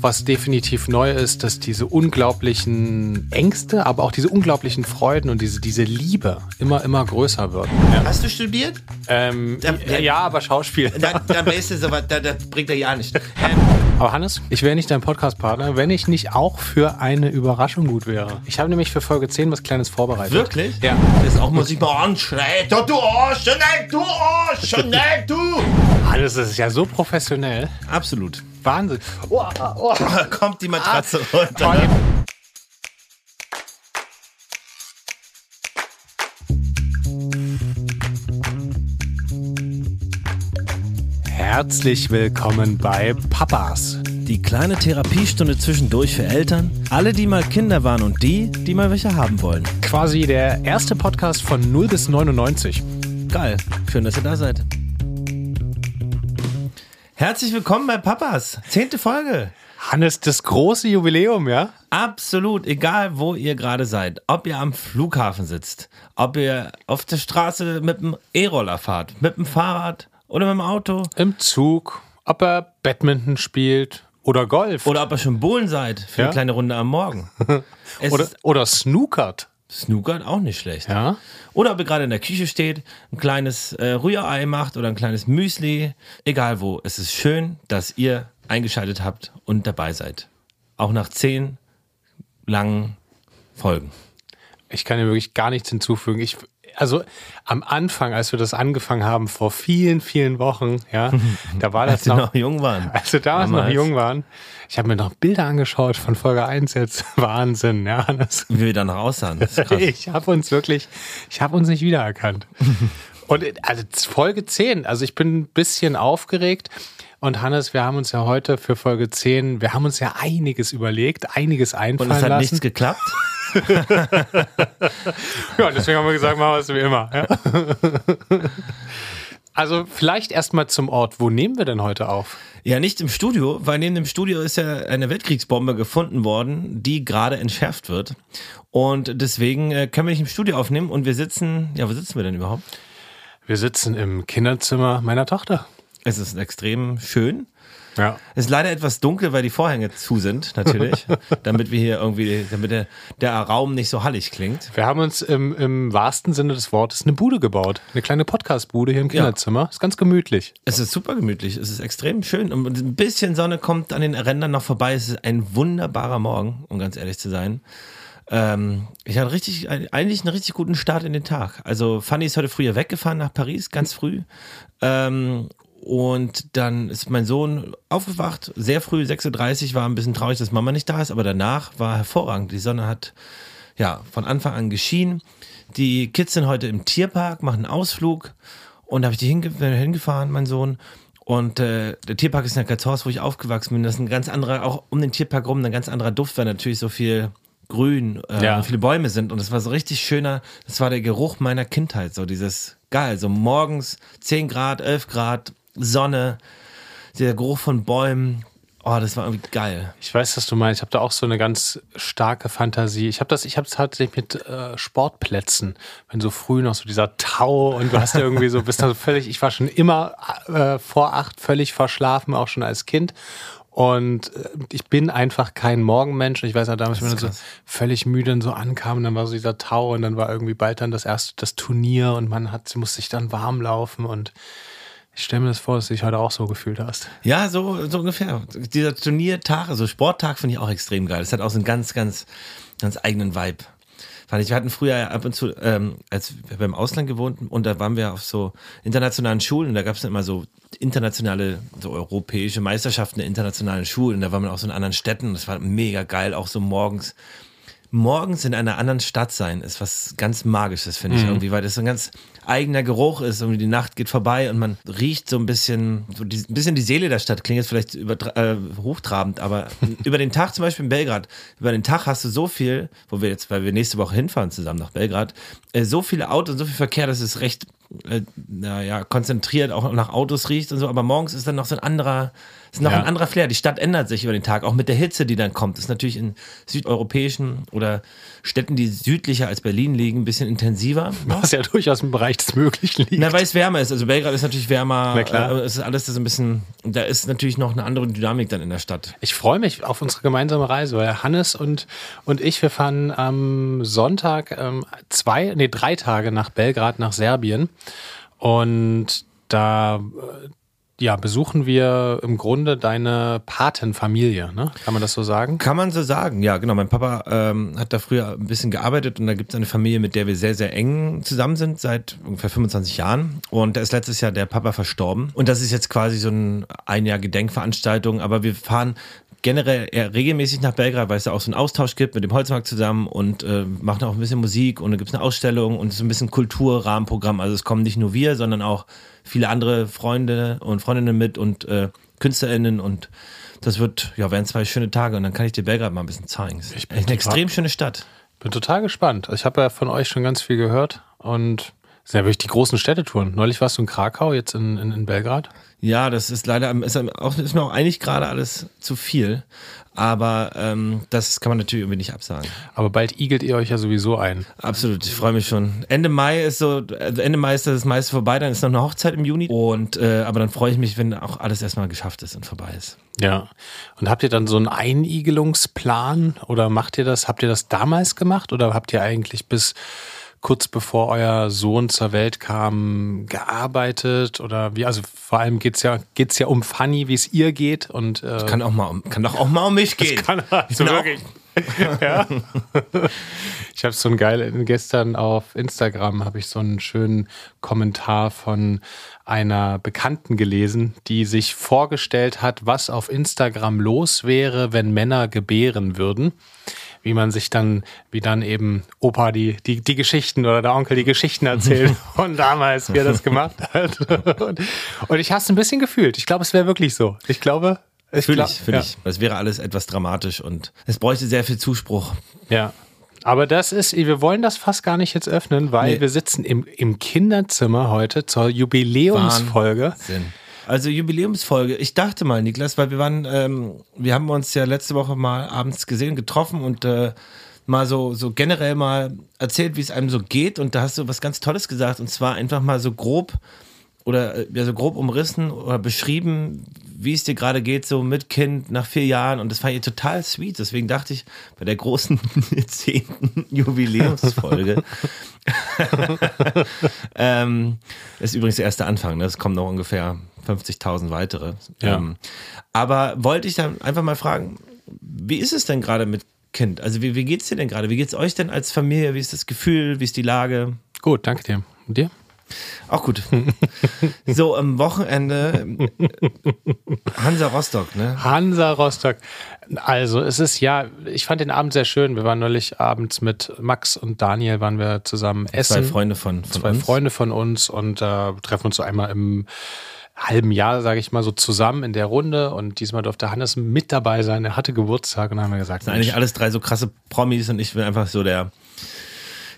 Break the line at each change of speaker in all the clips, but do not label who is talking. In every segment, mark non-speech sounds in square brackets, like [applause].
was definitiv neu ist, dass diese unglaublichen Ängste, aber auch diese unglaublichen Freuden und diese, diese Liebe immer, immer größer wird.
Ja. Hast du studiert?
Ähm, da, ja, ja, aber Schauspiel.
Da, da weißt du, so, da, das bringt er ja nicht. Ähm,
aber Hannes, ich wäre nicht dein Podcast-Partner, wenn ich nicht auch für eine Überraschung gut wäre. Ich habe nämlich für Folge 10 was Kleines vorbereitet.
Wirklich?
Ja.
Das auch muss ich mal anschreien. Du Arsch, schnell, du Arsch, schnell, du.
Hannes, das ist ja so professionell.
Absolut.
Wahnsinn.
Oh, oh, oh. Kommt die Matratze ah. runter.
Herzlich willkommen bei Papas.
Die kleine Therapiestunde zwischendurch für Eltern, alle, die mal Kinder waren und die, die mal welche haben wollen.
Quasi der erste Podcast von 0 bis 99.
Geil. Schön, dass ihr da seid. Herzlich willkommen bei Papas. Zehnte Folge.
Hannes, das große Jubiläum, ja?
Absolut, egal wo ihr gerade seid. Ob ihr am Flughafen sitzt, ob ihr auf der Straße mit dem E-Roller fahrt, mit dem Fahrrad oder mit dem Auto.
Im Zug, ob er Badminton spielt oder Golf.
Oder ob ihr schon Bohlen seid für ja? eine kleine Runde am Morgen. [laughs]
oder, oder snookert.
Snookert auch nicht schlecht.
Ja.
Oder ob ihr gerade in der Küche steht, ein kleines äh, Rührei macht oder ein kleines Müsli. Egal wo. Es ist schön, dass ihr eingeschaltet habt und dabei seid. Auch nach zehn langen Folgen.
Ich kann dir wirklich gar nichts hinzufügen. Ich, also am Anfang, als wir das angefangen haben, vor vielen, vielen Wochen, ja, [laughs] da war das
als noch, noch jung waren. [laughs]
Als wir damals, damals. noch jung waren. Ich habe mir noch Bilder angeschaut von Folge 1 jetzt. [laughs] Wahnsinn, ja. Das,
Wie wir danach aussahen.
ich habe uns wirklich, ich habe uns nicht wiedererkannt. Und also Folge 10, also ich bin ein bisschen aufgeregt. Und Hannes, wir haben uns ja heute für Folge 10, wir haben uns ja einiges überlegt, einiges einfallen lassen. Und es hat lassen.
nichts geklappt? [laughs]
ja, deswegen haben wir gesagt, machen wir es wie immer. Ja? Also vielleicht erstmal zum Ort. Wo nehmen wir denn heute auf?
Ja, nicht im Studio, weil neben dem Studio ist ja eine Weltkriegsbombe gefunden worden, die gerade entschärft wird. Und deswegen äh, können wir nicht im Studio aufnehmen und wir sitzen, ja, wo sitzen wir denn überhaupt?
Wir sitzen im Kinderzimmer meiner Tochter.
Es ist extrem schön.
Ja.
Es ist leider etwas dunkel, weil die Vorhänge zu sind, natürlich. [laughs] damit wir hier irgendwie, damit der, der Raum nicht so hallig klingt.
Wir haben uns im, im wahrsten Sinne des Wortes eine Bude gebaut. Eine kleine Podcast-Bude hier im Kinderzimmer. Ja. Ist ganz gemütlich.
Es ist super gemütlich. Es ist extrem schön. Und ein bisschen Sonne kommt an den Rändern noch vorbei. Es ist ein wunderbarer Morgen, um ganz ehrlich zu sein. Ähm, ich hatte richtig, eigentlich einen richtig guten Start in den Tag. Also Fanny ist heute früher weggefahren nach Paris, ganz früh. Ähm, und dann ist mein Sohn aufgewacht, sehr früh, 6.30 Uhr, war ein bisschen traurig, dass Mama nicht da ist, aber danach war hervorragend. Die Sonne hat ja von Anfang an geschienen. Die Kids sind heute im Tierpark, machen einen Ausflug und da habe ich die hinge hingefahren, mein Sohn. Und äh, der Tierpark ist in der Katzhorst, wo ich aufgewachsen bin. Das ist ein ganz anderer, auch um den Tierpark rum, ein ganz anderer Duft, weil natürlich so viel grün äh, ja. und viele Bäume sind. Und es war so richtig schöner, das war der Geruch meiner Kindheit, so dieses geil, so morgens 10 Grad, 11 Grad, Sonne, der Geruch von Bäumen. Oh, das war irgendwie geil.
Ich weiß, was du meinst. Ich habe da auch so eine ganz starke Fantasie. Ich habe das, ich habe es tatsächlich mit äh, Sportplätzen, wenn so früh noch so dieser Tau und du hast ja irgendwie so, bist da so völlig. Ich war schon immer äh, vor acht völlig verschlafen, auch schon als Kind. Und äh, ich bin einfach kein Morgenmensch. Ich weiß auch damals, wenn man so völlig müde und so ankam, und dann war so dieser Tau und dann war irgendwie bald dann das erste das Turnier und man hat, musste sich dann warm laufen und ich stelle mir das vor, dass du dich heute auch so gefühlt hast.
Ja, so, so ungefähr. Dieser Turniertag, also Sporttag finde ich auch extrem geil. Das hat auch so einen ganz, ganz, ganz eigenen Vibe. Fand ich, wir hatten früher ab und zu, ähm, als wir beim Ausland gewohnt und da waren wir auf so internationalen Schulen und da gab es immer so internationale, so europäische Meisterschaften der internationalen Schulen. Und da waren wir auch so in anderen Städten. Das war mega geil, auch so morgens morgens in einer anderen Stadt sein ist was ganz Magisches, finde ich mhm. irgendwie, weil das so ein ganz eigener Geruch ist. und die Nacht geht vorbei und man riecht so ein bisschen, so die, ein bisschen die Seele der Stadt. Klingt jetzt vielleicht über, äh, hochtrabend, aber [laughs] über den Tag zum Beispiel in Belgrad, über den Tag hast du so viel, wo wir jetzt, weil wir nächste Woche hinfahren zusammen nach Belgrad, äh, so viele Autos und so viel Verkehr, dass es recht, äh, naja, konzentriert auch nach Autos riecht und so. Aber morgens ist dann noch so ein anderer, ist noch
Ja.
ein anderer Flair. Die Stadt ändert sich über den Tag, auch mit der Hitze, die dann kommt. ist natürlich in südeuropäischen oder Städten, die südlicher als Berlin liegen, ein bisschen intensiver. [laughs]
Was ja durchaus im Bereich des Möglichen liegt.
Na, weil es wärmer ist. Also Belgrad ist natürlich wärmer.
Na klar.
Äh, es ist alles so ein bisschen, da ist natürlich noch eine andere Dynamik dann in der Stadt.
Ich freue mich auf unsere gemeinsame Reise, weil Hannes und, und ich, wir fahren am Sonntag ähm, zwei, nee, drei Tage nach Belgrad, nach Serbien. Und da äh, ja, besuchen wir im Grunde deine Patenfamilie, ne? Kann man das so sagen?
Kann man so sagen, ja, genau. Mein Papa ähm, hat da früher ein bisschen gearbeitet und da gibt es eine Familie, mit der wir sehr, sehr eng zusammen sind, seit ungefähr 25 Jahren. Und da ist letztes Jahr der Papa verstorben. Und das ist jetzt quasi so ein ein Jahr Gedenkveranstaltung, aber wir fahren generell eher regelmäßig nach Belgrad, weil es da auch so einen Austausch gibt mit dem Holzmarkt zusammen und äh, machen auch ein bisschen Musik und da gibt es eine Ausstellung und so ein bisschen Kulturrahmenprogramm. Also es kommen nicht nur wir, sondern auch viele andere Freunde und Freundinnen mit und äh, KünstlerInnen und das wird, ja, werden zwei schöne Tage und dann kann ich dir Belgrad mal ein bisschen zeigen. Es ist
Ich bin
echt eine extrem schöne Stadt.
Bin total gespannt. Ich habe ja von euch schon ganz viel gehört und das sind ja wirklich die großen Städtetouren. Neulich warst du in Krakau, jetzt in, in, in Belgrad.
Ja, das ist leider, ist, auch, ist mir auch eigentlich gerade alles zu viel. Aber ähm, das kann man natürlich irgendwie nicht absagen.
Aber bald igelt ihr euch ja sowieso ein.
Absolut, ich freue mich schon. Ende Mai ist so, also Ende Mai ist das meiste vorbei, dann ist noch eine Hochzeit im Juni. Und äh, aber dann freue ich mich, wenn auch alles erstmal geschafft ist und vorbei ist.
Ja. Und habt ihr dann so einen Einigelungsplan oder macht ihr das? Habt ihr das damals gemacht oder habt ihr eigentlich bis kurz bevor euer Sohn zur Welt kam gearbeitet oder wie? Also vor allem geht's ja geht's ja um Fanny, wie es ihr geht und äh,
Kann auch mal, um- kann doch auch mal um mich gehen.
kann also
auch-
wirklich. ja. [laughs] Ich habe so ein geil gestern auf Instagram habe ich so einen schönen Kommentar von einer Bekannten gelesen, die sich vorgestellt hat, was auf Instagram los wäre, wenn Männer gebären würden. Wie man sich dann, wie dann eben Opa die, die, die Geschichten oder der Onkel die Geschichten erzählt [laughs] von damals, wie er das gemacht hat. Und, und ich habe es ein bisschen gefühlt. Ich glaube, es wäre wirklich so. Ich glaube, ich
Fühl
glaub-
ich,
ja.
ich. Das wäre alles etwas dramatisch und es bräuchte sehr viel Zuspruch.
Ja. Aber das ist, wir wollen das fast gar nicht jetzt öffnen, weil
Nee.
wir sitzen im, im Kinderzimmer heute zur Jubiläumsfolge.
Sinn. Also Jubiläumsfolge. Ich dachte mal, Niklas, weil wir waren, ähm, wir haben uns ja letzte Woche mal abends gesehen, getroffen und äh, mal so, so generell mal erzählt, wie es einem so geht. Und da hast du was ganz Tolles gesagt. Und zwar einfach mal so grob oder äh, ja, so grob umrissen oder beschrieben, wie es dir gerade geht, so mit Kind nach vier Jahren. Und das fand ich total sweet. Deswegen dachte ich, bei der großen [laughs] zehnten Jubiläumsfolge [laughs] [laughs] ähm, das ist übrigens der erste Anfang, ne? es kommen noch ungefähr 50.000 weitere.
Ja.
Ähm, aber wollte ich dann einfach mal fragen, wie ist es denn gerade mit Kind? Also wie, wie geht's dir denn gerade? Wie geht's euch denn als Familie? Wie ist das Gefühl? Wie ist die Lage?
Gut, danke dir. Und dir?
Auch gut. [laughs] so, am Wochenende äh, Hansa Rostock, ne?
Hansa Rostock. Also, es ist ja, ich fand den Abend sehr schön. Wir waren neulich abends mit Max und Daniel, waren wir zusammen essen.
Zwei Freunde von, von
Zwei
uns.
Freunde von uns und äh, treffen uns so einmal im halben Jahr, sage ich mal, so zusammen in der Runde. Und diesmal durfte Hannes mit dabei sein. Er hatte Geburtstag und dann haben wir gesagt,
sind eigentlich alles drei so krasse Promis und ich bin einfach so der,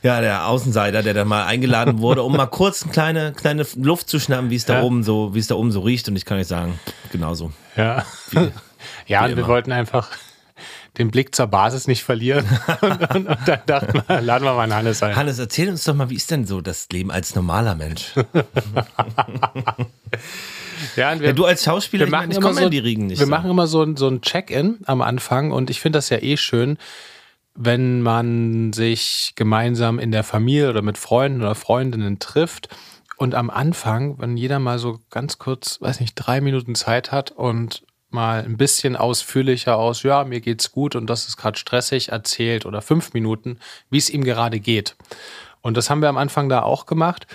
ja, der Außenseiter, der dann mal eingeladen [laughs] wurde, um mal kurz eine kleine, kleine Luft zu schnappen, wie es da
Ja.
oben so, wie es da oben so riecht. Und ich kann euch sagen, genauso.
Ja, [laughs] ja und wir wollten einfach den Blick zur Basis nicht verlieren. [laughs] [laughs] und, und, und dann dachten wir, laden wir mal Hannes ein.
Hannes, erzähl uns doch mal, wie ist denn so das Leben als normaler Mensch? [laughs]
Ja, und wir,
Ja, du als Schauspieler,
wir
ich,
machen
meine, ich
immer so,
die Riegen nicht.
wir
so.
machen immer so, ein- so ein Check-in am Anfang und ich finde das ja eh schön, wenn man sich gemeinsam in der Familie oder mit Freunden oder Freundinnen trifft und am Anfang, wenn jeder mal so ganz kurz, weiß nicht, drei Minuten Zeit hat und mal ein bisschen ausführlicher aus, ja, mir geht's gut und das ist gerade stressig erzählt oder fünf Minuten, wie es ihm gerade geht. Und das haben wir am Anfang da auch gemacht.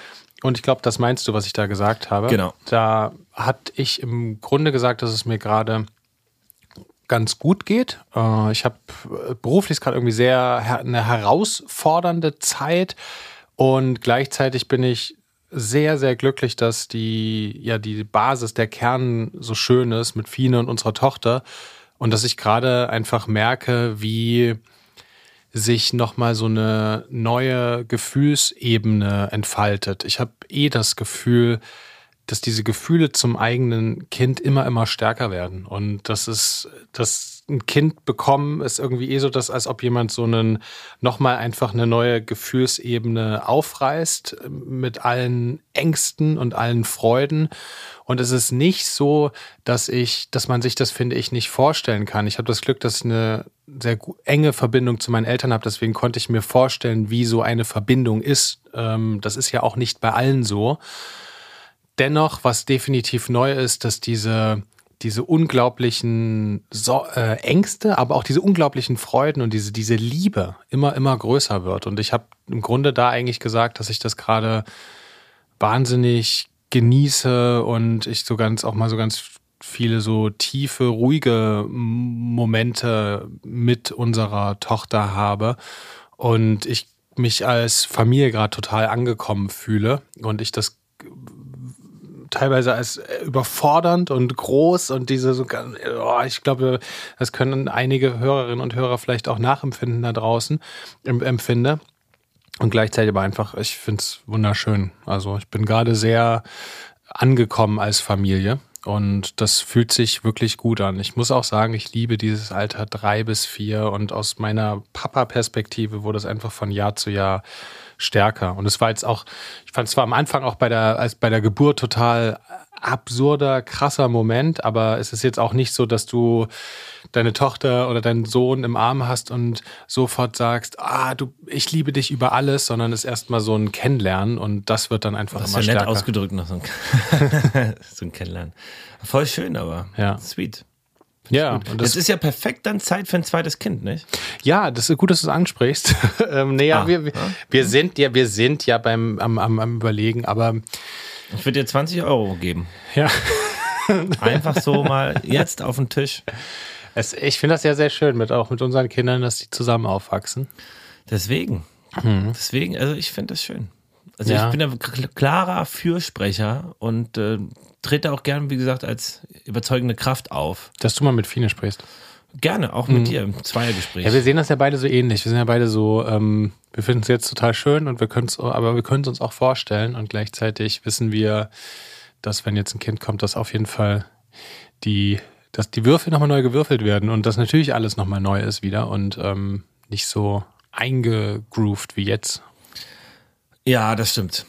Und ich glaube, das meinst du, was ich da gesagt habe.
Genau.
Da hatte ich im Grunde gesagt, dass es mir gerade ganz gut geht. Äh, Ich habe äh, beruflich gerade irgendwie sehr eine herausfordernde Zeit und gleichzeitig bin ich sehr, sehr glücklich, dass die, ja, die Basis, der Kern so schön ist mit Fine und unserer Tochter und dass ich gerade einfach merke, wie sich nochmal so eine neue Gefühlsebene entfaltet. Ich habe eh das Gefühl, dass diese Gefühle zum eigenen Kind immer, immer stärker werden. Und das ist, das ein Kind bekommen ist irgendwie eh so, dass als ob jemand so einen, nochmal einfach eine neue Gefühlsebene aufreißt mit allen Ängsten und allen Freuden. Und es ist nicht so, dass ich, dass man sich das, finde ich, nicht vorstellen kann. Ich habe das Glück, dass ich eine sehr enge Verbindung zu meinen Eltern habe. Deswegen konnte ich mir vorstellen, wie so eine Verbindung ist. Ähm, das ist ja auch nicht bei allen so. Dennoch, was definitiv neu ist, dass diese, diese unglaublichen so äh, Ängste, aber auch diese unglaublichen Freuden und diese, diese Liebe immer, immer größer wird. Und ich habe im Grunde da eigentlich gesagt, dass ich das gerade wahnsinnig genieße und ich so ganz auch mal so ganz viele so tiefe, ruhige Momente mit unserer Tochter habe und ich mich als Familie gerade total angekommen fühle und ich das teilweise als überfordernd und groß und diese so, oh, ich glaube, das können einige Hörerinnen und Hörer vielleicht auch nachempfinden da draußen, empfinde. Und gleichzeitig aber einfach, ich finde es wunderschön. Also ich bin gerade sehr angekommen als Familie und das fühlt sich wirklich gut an. Ich muss auch sagen, ich liebe dieses Alter drei bis vier und aus meiner Papa-Perspektive wurde es einfach von Jahr zu Jahr stärker. Und es war jetzt auch, ich fand es zwar am Anfang auch bei der, als bei der Geburt total absurder, krasser Moment, aber es ist jetzt auch nicht so, dass du deine Tochter oder deinen Sohn im Arm hast und sofort sagst, ah, du, ich liebe dich über alles, sondern es ist erstmal so ein Kennenlernen und das wird dann einfach das immer ist ja stärker.
nett ausgedrückt noch so ein, [laughs] so ein Kennenlernen. Voll schön, aber
ja.
sweet.
Ja,
und das ist ja perfekt dann Zeit für ein zweites Kind, nicht?
Ja, das ist gut, dass du es ansprichst. [laughs] ähm, nee, ah, wir, wir, ja? wir, sind ja, wir sind ja beim am, am, am Überlegen, aber
ich würde dir 20 Euro geben.
Ja. [laughs]
Einfach so mal jetzt auf den Tisch.
Es, ich finde das ja sehr schön, mit, auch mit unseren Kindern, dass die zusammen aufwachsen.
Deswegen. Mhm. Deswegen, also ich finde das schön. Also ja. ich bin ein klarer Fürsprecher und äh, trete auch gern, wie gesagt, als überzeugende Kraft auf.
Dass du mal mit Fine sprichst.
Gerne, auch mit mhm. dir im Zweiergespräch.
Ja, wir sehen das ja beide so ähnlich. Wir sind ja beide so, ähm, wir finden es jetzt total schön und wir können es, aber wir können es uns auch vorstellen und gleichzeitig wissen wir, dass wenn jetzt ein Kind kommt, dass auf jeden Fall die, dass die Würfel nochmal neu gewürfelt werden und dass natürlich alles nochmal neu ist wieder und ähm, nicht so eingegroovt wie jetzt.
Ja, das stimmt.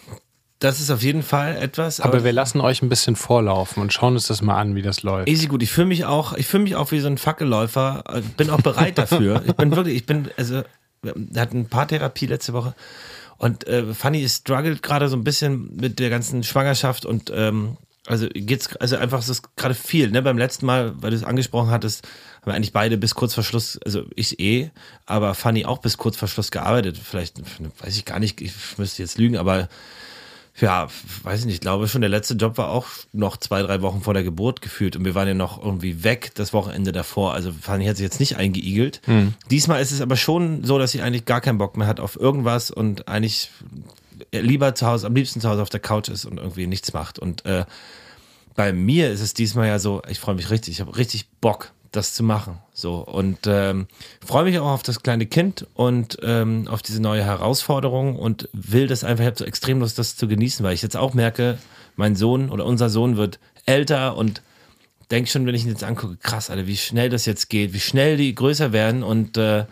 Das ist auf jeden Fall etwas.
Aber, aber, wir lassen euch ein bisschen vorlaufen und schauen uns das mal an, wie das läuft.
Easy gut. Ich fühle mich auch, ich fühle mich auch wie so ein Fackelläufer. Bin auch bereit dafür. [laughs] ich bin wirklich, ich bin, also, wir hatten ein paar Therapie letzte Woche und äh, Fanny struggelt gerade so ein bisschen mit der ganzen Schwangerschaft und ähm, also geht's, also einfach ist es gerade viel, ne? Beim letzten Mal, weil du es angesprochen hattest, haben wir eigentlich beide bis kurz vor Schluss, also ich eh, aber Fanny auch bis kurz vor Schluss gearbeitet. Vielleicht, weiß ich gar nicht, ich müsste jetzt lügen, aber ja, weiß ich nicht, ich glaube schon, der letzte Job war auch noch zwei, drei Wochen vor der Geburt gefühlt und wir waren ja noch irgendwie weg das Wochenende davor. Also Fanny hat sich jetzt nicht eingeigelt. Hm. Diesmal ist es aber schon so, dass sie eigentlich gar keinen Bock mehr hat auf irgendwas und eigentlich lieber zu Hause, am liebsten zu Hause auf der Couch ist und irgendwie nichts macht. Und äh, bei mir ist es diesmal ja so, ich freue mich richtig, ich habe richtig Bock das zu machen. So und ähm, freue mich auch auf das kleine Kind und ähm, auf diese neue Herausforderung und will das einfach, so extrem Lust, das zu genießen, weil ich jetzt auch merke, mein Sohn oder unser Sohn wird älter und denke schon, wenn ich ihn jetzt angucke, krass, Alter, wie schnell das jetzt geht, wie schnell die größer werden und äh,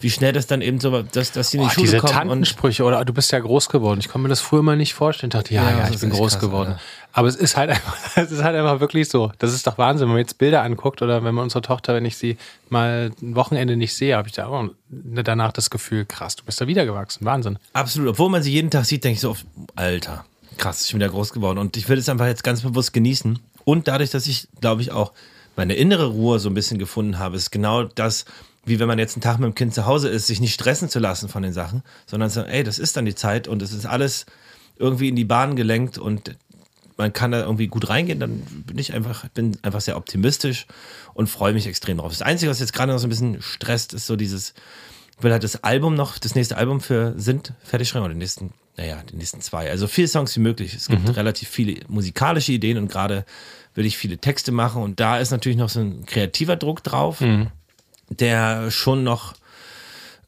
wie schnell das dann eben so, dass, dass sie in die oh, Schule
diese
kommen.
Diese Tantensprüche, oder du bist ja groß geworden. Ich konnte mir das früher mal nicht vorstellen. Ich dachte, ja, ja, ja ich bin groß krass, geworden. Alter. Aber es ist halt [laughs] einfach, es ist halt einfach wirklich so. Das ist doch Wahnsinn, wenn man jetzt Bilder anguckt oder wenn man unsere Tochter, wenn ich sie mal ein Wochenende nicht sehe, habe ich da auch danach das Gefühl, krass, du bist da wieder gewachsen. Wahnsinn.
Absolut. Obwohl man sie jeden Tag sieht, denke ich so oft, Alter, krass, ich bin wieder groß geworden. Und ich will es einfach jetzt ganz bewusst genießen. Und dadurch, dass ich, glaube ich, auch meine innere Ruhe so ein bisschen gefunden habe, ist genau das, wie wenn man jetzt einen Tag mit dem Kind zu Hause ist, sich nicht stressen zu lassen von den Sachen, sondern zu sagen, ey, das ist dann die Zeit und es ist alles irgendwie in die Bahn gelenkt und man kann da irgendwie gut reingehen, dann bin ich einfach, bin einfach sehr optimistisch und freue mich extrem drauf. Das Einzige, was jetzt gerade noch so ein bisschen stresst, ist so dieses, ich will halt das Album noch, das nächste Album für Sind fertig schreiben oder die nächsten, naja, die nächsten zwei. Also viele Songs wie möglich. Es gibt mhm. relativ viele musikalische Ideen und gerade will ich viele Texte machen und da ist natürlich noch so ein kreativer Druck drauf. Mhm der schon noch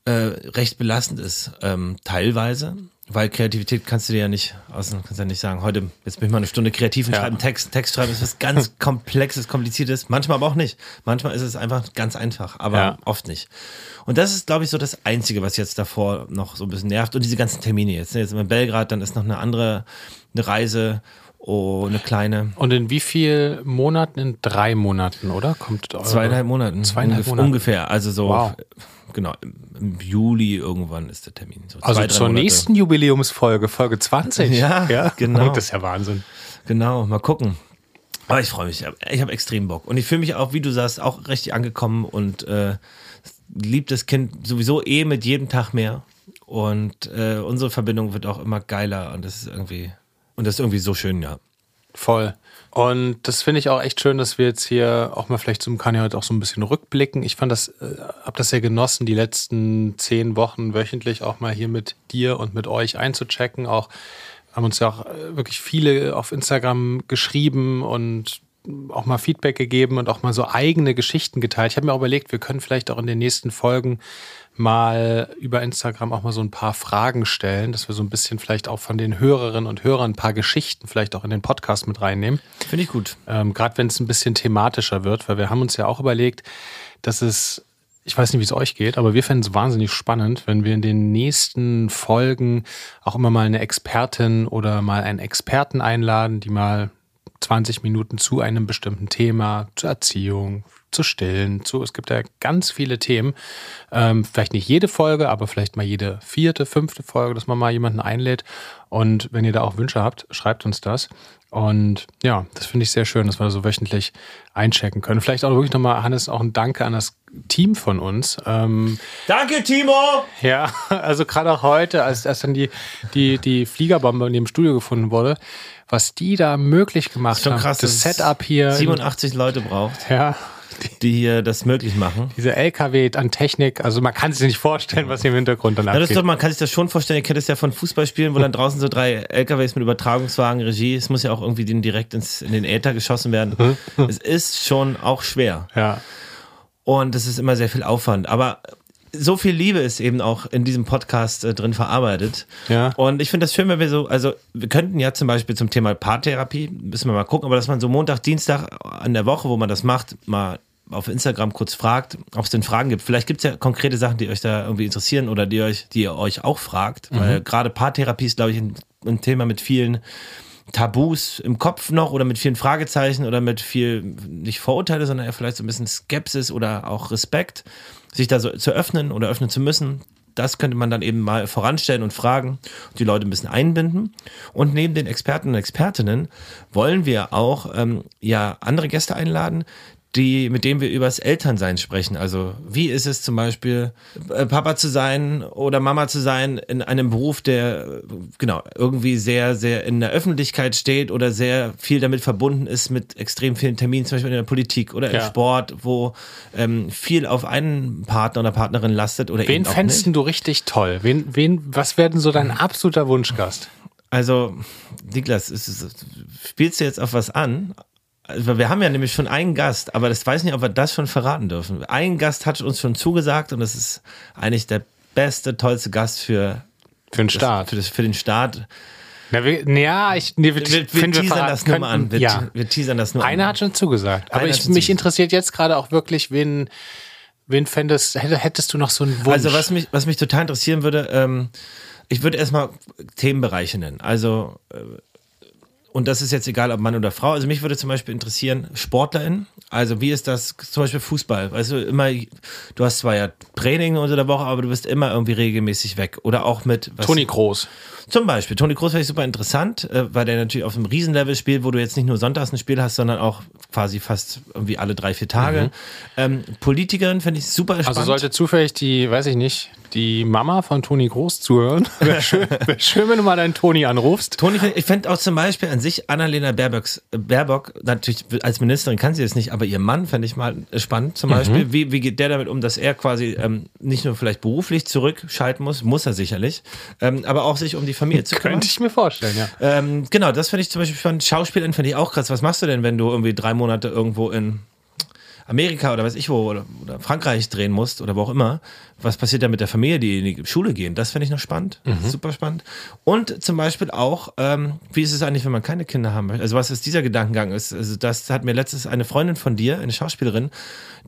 äh, recht belastend ist, ähm, teilweise, Weil Kreativität kannst du dir ja nicht außen, kannst ja nicht sagen, heute, jetzt bin ich mal eine Stunde kreativ und
Ja.
schreibe einen Text. Text schreiben ist was ganz [laughs] Komplexes, Kompliziertes. Manchmal aber auch nicht. Manchmal ist es einfach ganz einfach, aber
Ja.
oft nicht. Und das ist, glaube ich, so das Einzige, was jetzt davor noch so ein bisschen nervt. Und diese ganzen Termine jetzt. ne? Jetzt in Belgrad, dann ist noch eine andere, eine Reise, oh, eine kleine.
Und in wie viel Monaten? In drei Monaten, oder? Kommt eure-
Zweieinhalb Monaten.
Zweieinhalb
Ungef-
Monate.
Ungefähr. Also so,
Wow.
genau, im, Juli irgendwann ist der Termin. So
Also
zwei,
zur
Monate.
nächsten Jubiläumsfolge, Folge 20.
Ja, genau.
Das ist ja Wahnsinn.
Genau, mal gucken. Aber ich freue mich. Ich habe extrem Bock. Und ich fühle mich auch, wie du sagst, auch richtig angekommen und äh, liebt das Kind sowieso eh mit jedem Tag mehr. Und äh, unsere Verbindung wird auch immer geiler und das ist irgendwie, und das ist irgendwie so schön, ja.
Voll. Und das finde ich auch echt schön, dass wir jetzt hier auch mal vielleicht zum kann ja heute auch so ein bisschen rückblicken. Ich fand das, äh, hab das sehr genossen, die letzten zehn Wochen wöchentlich auch mal hier mit dir und mit euch einzuchecken. Auch haben uns ja auch äh, wirklich viele auf Instagram geschrieben und auch mal Feedback gegeben und auch mal so eigene Geschichten geteilt. Ich habe mir auch überlegt, wir können vielleicht auch in den nächsten Folgen mal über Instagram auch mal so ein paar Fragen stellen, dass wir so ein bisschen vielleicht auch von den Hörerinnen und Hörern ein paar Geschichten vielleicht auch in den Podcast mit reinnehmen.
Finde ich gut.
Ähm, Gerade wenn es ein bisschen thematischer wird, weil wir haben uns ja auch überlegt, dass es, ich weiß nicht, wie es euch geht, aber wir fänden es wahnsinnig spannend, wenn wir in den nächsten Folgen auch immer mal eine Expertin oder mal einen Experten einladen, die mal 20 Minuten zu einem bestimmten Thema, zur Erziehung, zu Stillen, zu, es gibt ja ganz viele Themen. Ähm, vielleicht nicht jede Folge, aber vielleicht mal jede vierte, fünfte Folge, dass man mal jemanden einlädt. Und wenn ihr da auch Wünsche habt, schreibt uns das. Und ja, das finde ich sehr schön, dass wir so wöchentlich einchecken können. Vielleicht auch wirklich nochmal, Hannes, auch ein Danke an das Team von uns. Ähm,
Danke, Timo!
ja, [laughs] also gerade auch heute, als, als dann die, die, die Fliegerbombe in dem Studio gefunden wurde, was die da möglich gemacht
Schon
haben.
krass,
das Setup hier.
87 Leute braucht,
ja,
die hier das möglich machen.
diese LKW an Technik, also man kann sich nicht vorstellen, was hier im Hintergrund dann
Ja, das ist
abgeht.
doch, man kann sich das schon vorstellen. Ihr kennt es ja von Fußballspielen, wo dann draußen so drei LKWs mit Übertragungswagen, Regie, es muss ja auch irgendwie direkt ins, in den Äther geschossen werden. es ist schon auch schwer.
ja,
Und es ist immer sehr viel Aufwand. Aber so viel Liebe ist eben auch in diesem Podcast äh, drin verarbeitet.
Ja.
Und ich finde das schön, wenn wir so, also wir könnten ja zum Beispiel zum Thema Paartherapie, müssen wir mal gucken, aber dass man so Montag, Dienstag an der Woche, wo man das macht, mal auf Instagram kurz fragt, ob es denn Fragen gibt. Vielleicht gibt es ja konkrete Sachen, die euch da irgendwie interessieren oder die euch, die ihr euch auch fragt. Weil gerade Paartherapie ist, glaube ich, ein, ein Thema mit vielen Tabus im Kopf noch oder mit vielen Fragezeichen oder mit viel, nicht Vorurteile, sondern eher vielleicht so ein bisschen Skepsis oder auch Respekt, sich da so zu öffnen oder öffnen zu müssen. Das könnte man dann eben mal voranstellen und fragen, die Leute ein bisschen einbinden. Und neben den Experten und Expertinnen wollen wir auch ähm, ja andere Gäste einladen, die, mit denen wir über das Elternsein sprechen. Also wie ist es zum Beispiel, äh, Papa zu sein oder Mama zu sein in einem Beruf, der äh, genau irgendwie sehr, sehr in der Öffentlichkeit steht oder sehr viel damit verbunden ist mit extrem vielen Terminen, zum Beispiel in der Politik oder im
Ja.
Sport, wo ähm, viel auf einen Partner oder Partnerin lastet oder
wen fändest du richtig toll? Wen, wen, was wäre denn so dein absoluter Wunschgast?
Also, Niklas, ist spielst du jetzt auf was an? Also wir haben ja nämlich schon einen Gast, aber das weiß nicht, ob wir das schon verraten dürfen. Ein Gast hat uns schon zugesagt und das ist eigentlich der beste, tollste Gast für,
Für den
das,
Start.
für, das, für den Start.
Na, wir, ja, ich, nee, wir,
Wir, wir teasern das nur mal an. Wir,
ja.
wir teasern das nur
Einer
an.
hat schon zugesagt. Aber ich, mich
zugesagt.
interessiert jetzt gerade auch wirklich, wen, wen fändest, hätte- hättest du noch so einen Wunsch?
Also was mich, was mich total interessieren würde, ähm, ich würde erstmal Themenbereiche nennen. Also äh, und das ist jetzt egal, ob Mann oder Frau. Also mich würde zum Beispiel interessieren, SportlerInnen. Also wie ist das, zum Beispiel Fußball? Weißt du, immer, du hast zwar ja Training unter der Woche, aber du bist immer irgendwie regelmäßig weg. Oder auch mit was,
Toni Groß.
Zum Beispiel. Toni Kroos ich super interessant, äh, weil der natürlich auf einem Riesenlevel spielt, wo du jetzt nicht nur sonntags ein Spiel hast, sondern auch quasi fast irgendwie alle drei, vier Tage. Ähm, Politikerin finde ich super spannend.
Also sollte zufällig die, weiß ich nicht, die Mama von Toni Groß zuhören. [laughs] Wäre schön, wär schön, wenn du mal deinen Toni anrufst.
Toni, ich fände auch zum Beispiel an sich Annalena Baerbocks, äh, Baerbock, natürlich als Ministerin kann sie das nicht, aber ihr Mann fände ich mal spannend zum Beispiel. Wie, wie geht der damit um, dass er quasi ähm, nicht nur vielleicht beruflich zurückschalten muss, muss er sicherlich, ähm, aber auch sich um die Familie zu kümmern.
Könnte ich mir vorstellen, ja.
Ähm, genau, das finde ich zum Beispiel von Schauspielern finde ich auch krass. Was machst du denn, wenn du irgendwie drei Monate irgendwo in Amerika oder weiß ich wo oder, oder Frankreich drehen musst oder wo auch immer, was passiert da mit der Familie, die in die Schule gehen? Das finde ich noch spannend,
Mhm.
super spannend. Und zum Beispiel auch, ähm, wie ist es eigentlich, wenn man keine Kinder haben möchte? Also was ist dieser Gedankengang ist? Also das hat mir letztens eine Freundin von dir, eine Schauspielerin,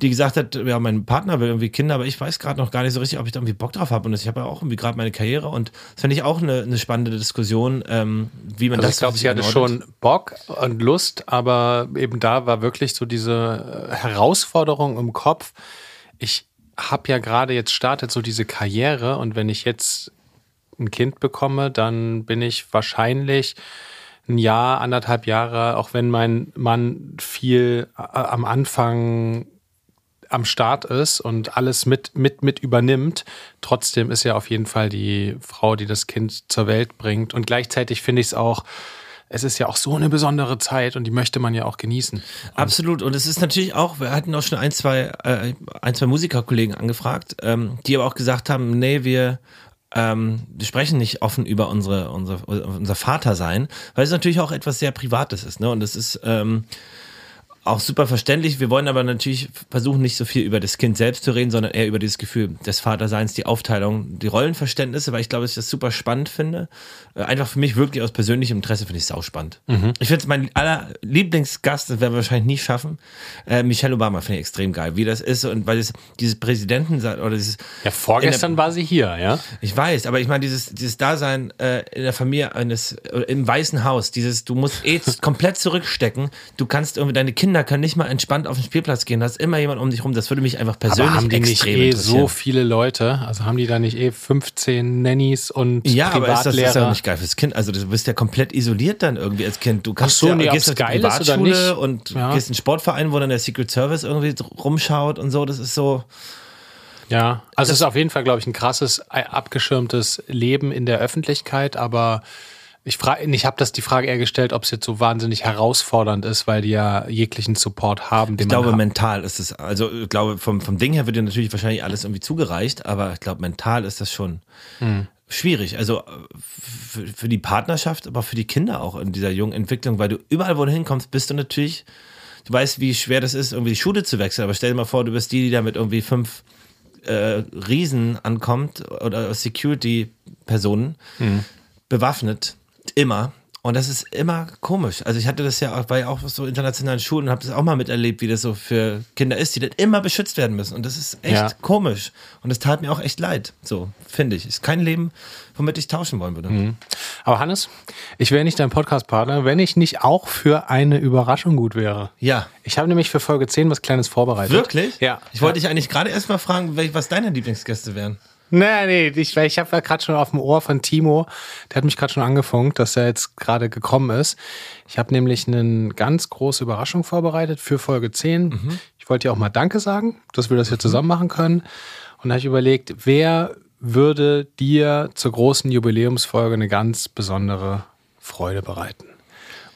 die gesagt hat, ja, mein Partner will irgendwie Kinder, aber ich weiß gerade noch gar nicht so richtig, ob ich da irgendwie Bock drauf habe. Und ich habe ja auch irgendwie gerade meine Karriere und das finde ich auch eine, eine spannende Diskussion, ähm, wie man
Also
das
ich glaube, sie hatte schon Bock und Lust, aber eben da war wirklich so diese äh, Herausforderung im Kopf. Ich habe ja gerade jetzt startet so diese Karriere und wenn ich jetzt ein Kind bekomme, dann bin ich wahrscheinlich ein Jahr, anderthalb Jahre, auch wenn mein Mann viel äh, am Anfang am Start ist und alles mit, mit, mit übernimmt. Trotzdem ist ja auf jeden Fall die Frau, die das Kind zur Welt bringt. Und gleichzeitig finde ich es auch, es ist ja auch so eine besondere Zeit und die möchte man ja auch genießen.
Absolut. Und es ist natürlich auch, wir hatten auch schon ein, zwei, äh, ein, zwei Musikerkollegen angefragt, ähm, die aber auch gesagt haben, nee, wir, ähm, wir sprechen nicht offen über unsere, unsere, unser Vatersein, weil es natürlich auch etwas sehr Privates ist. Ne? Und es ist ähm, auch super verständlich. Wir wollen aber natürlich versuchen, nicht so viel über das Kind selbst zu reden, sondern eher über dieses Gefühl des Vaterseins, die Aufteilung, die Rollenverständnisse, weil ich glaube, dass ich das super spannend finde. Äh, Einfach für mich wirklich aus persönlichem Interesse finde ich es sauspannend. Ich finde es mein aller Lieblingsgast, das werden wir wahrscheinlich nie schaffen. Äh, Michelle Obama finde ich extrem geil, wie das ist und weil es dieses Präsidenten oder dieses
Ja, vorgestern war sie hier, ja.
ich weiß, aber ich meine, dieses, dieses Dasein äh, in der Familie eines, äh, im Weißen Haus, dieses, du musst eh [laughs] komplett zurückstecken, du kannst irgendwie, deine Kinder können nicht mal entspannt auf den Spielplatz gehen, da ist immer jemand um dich rum, das würde mich einfach persönlich
Aber haben die nicht eh so viele Leute? Also haben die da nicht eh 15 Nannies und
ja, aber ist das, ist ja
Privatlehrer?
nicht geil fürs Kind. Also du bist ja komplett isoliert dann irgendwie als Kind. Du kannst
Ach so,
ja,
nee,
gehst auf die
geil ist oder
Privatschule
nicht.
und
Ja.
gehst in einen Sportverein, wo dann der Secret Service irgendwie rumschaut und so. Das ist so.
Ja, also es ist auf jeden Fall, glaube ich, ein krasses, abgeschirmtes Leben in der Öffentlichkeit, aber ich frage, ich habe das die Frage eher gestellt, ob es jetzt so wahnsinnig herausfordernd ist, weil die ja jeglichen Support haben, den
Ich glaube, mental ist es, also ich glaube, vom, vom Ding her wird dir natürlich wahrscheinlich alles irgendwie zugereicht, aber ich glaube, mental ist das schon
Hm.
schwierig. Also für, für die Partnerschaft, aber für die Kinder auch in dieser jungen Entwicklung, weil du überall, wo du hinkommst, bist du natürlich, du weißt, wie schwer das ist, irgendwie die Schule zu wechseln, aber stell dir mal vor, du bist die, die da mit irgendwie fünf äh, Riesen ankommt oder Security-Personen bewaffnet, immer. Und das ist immer komisch. Also ich hatte das ja auch bei auch so internationalen Schulen und habe das auch mal miterlebt, wie das so für Kinder ist, die dann immer beschützt werden müssen. Und das ist echt
Ja.
komisch. Und das tat mir auch echt leid. So, finde ich. Ist kein Leben, womit ich tauschen wollen würde.
Aber Hannes, ich wäre nicht dein Podcast-Partner, wenn ich nicht auch für eine Überraschung gut wäre.
Ja.
Ich habe nämlich für Folge 10 was Kleines vorbereitet.
Wirklich?
Ja.
Ich wollte dich eigentlich gerade erst mal fragen, was deine Lieblingsgäste wären.
Nee, nee, ich, ich habe ja gerade schon auf dem Ohr von Timo, der hat mich gerade schon angefunkt, dass er jetzt gerade gekommen ist. Ich habe nämlich eine ganz große Überraschung vorbereitet für Folge 10. Ich wollte dir auch mal Danke sagen, dass wir das hier zusammen machen können. Und da habe ich überlegt, wer würde dir zur großen Jubiläumsfolge eine ganz besondere Freude bereiten?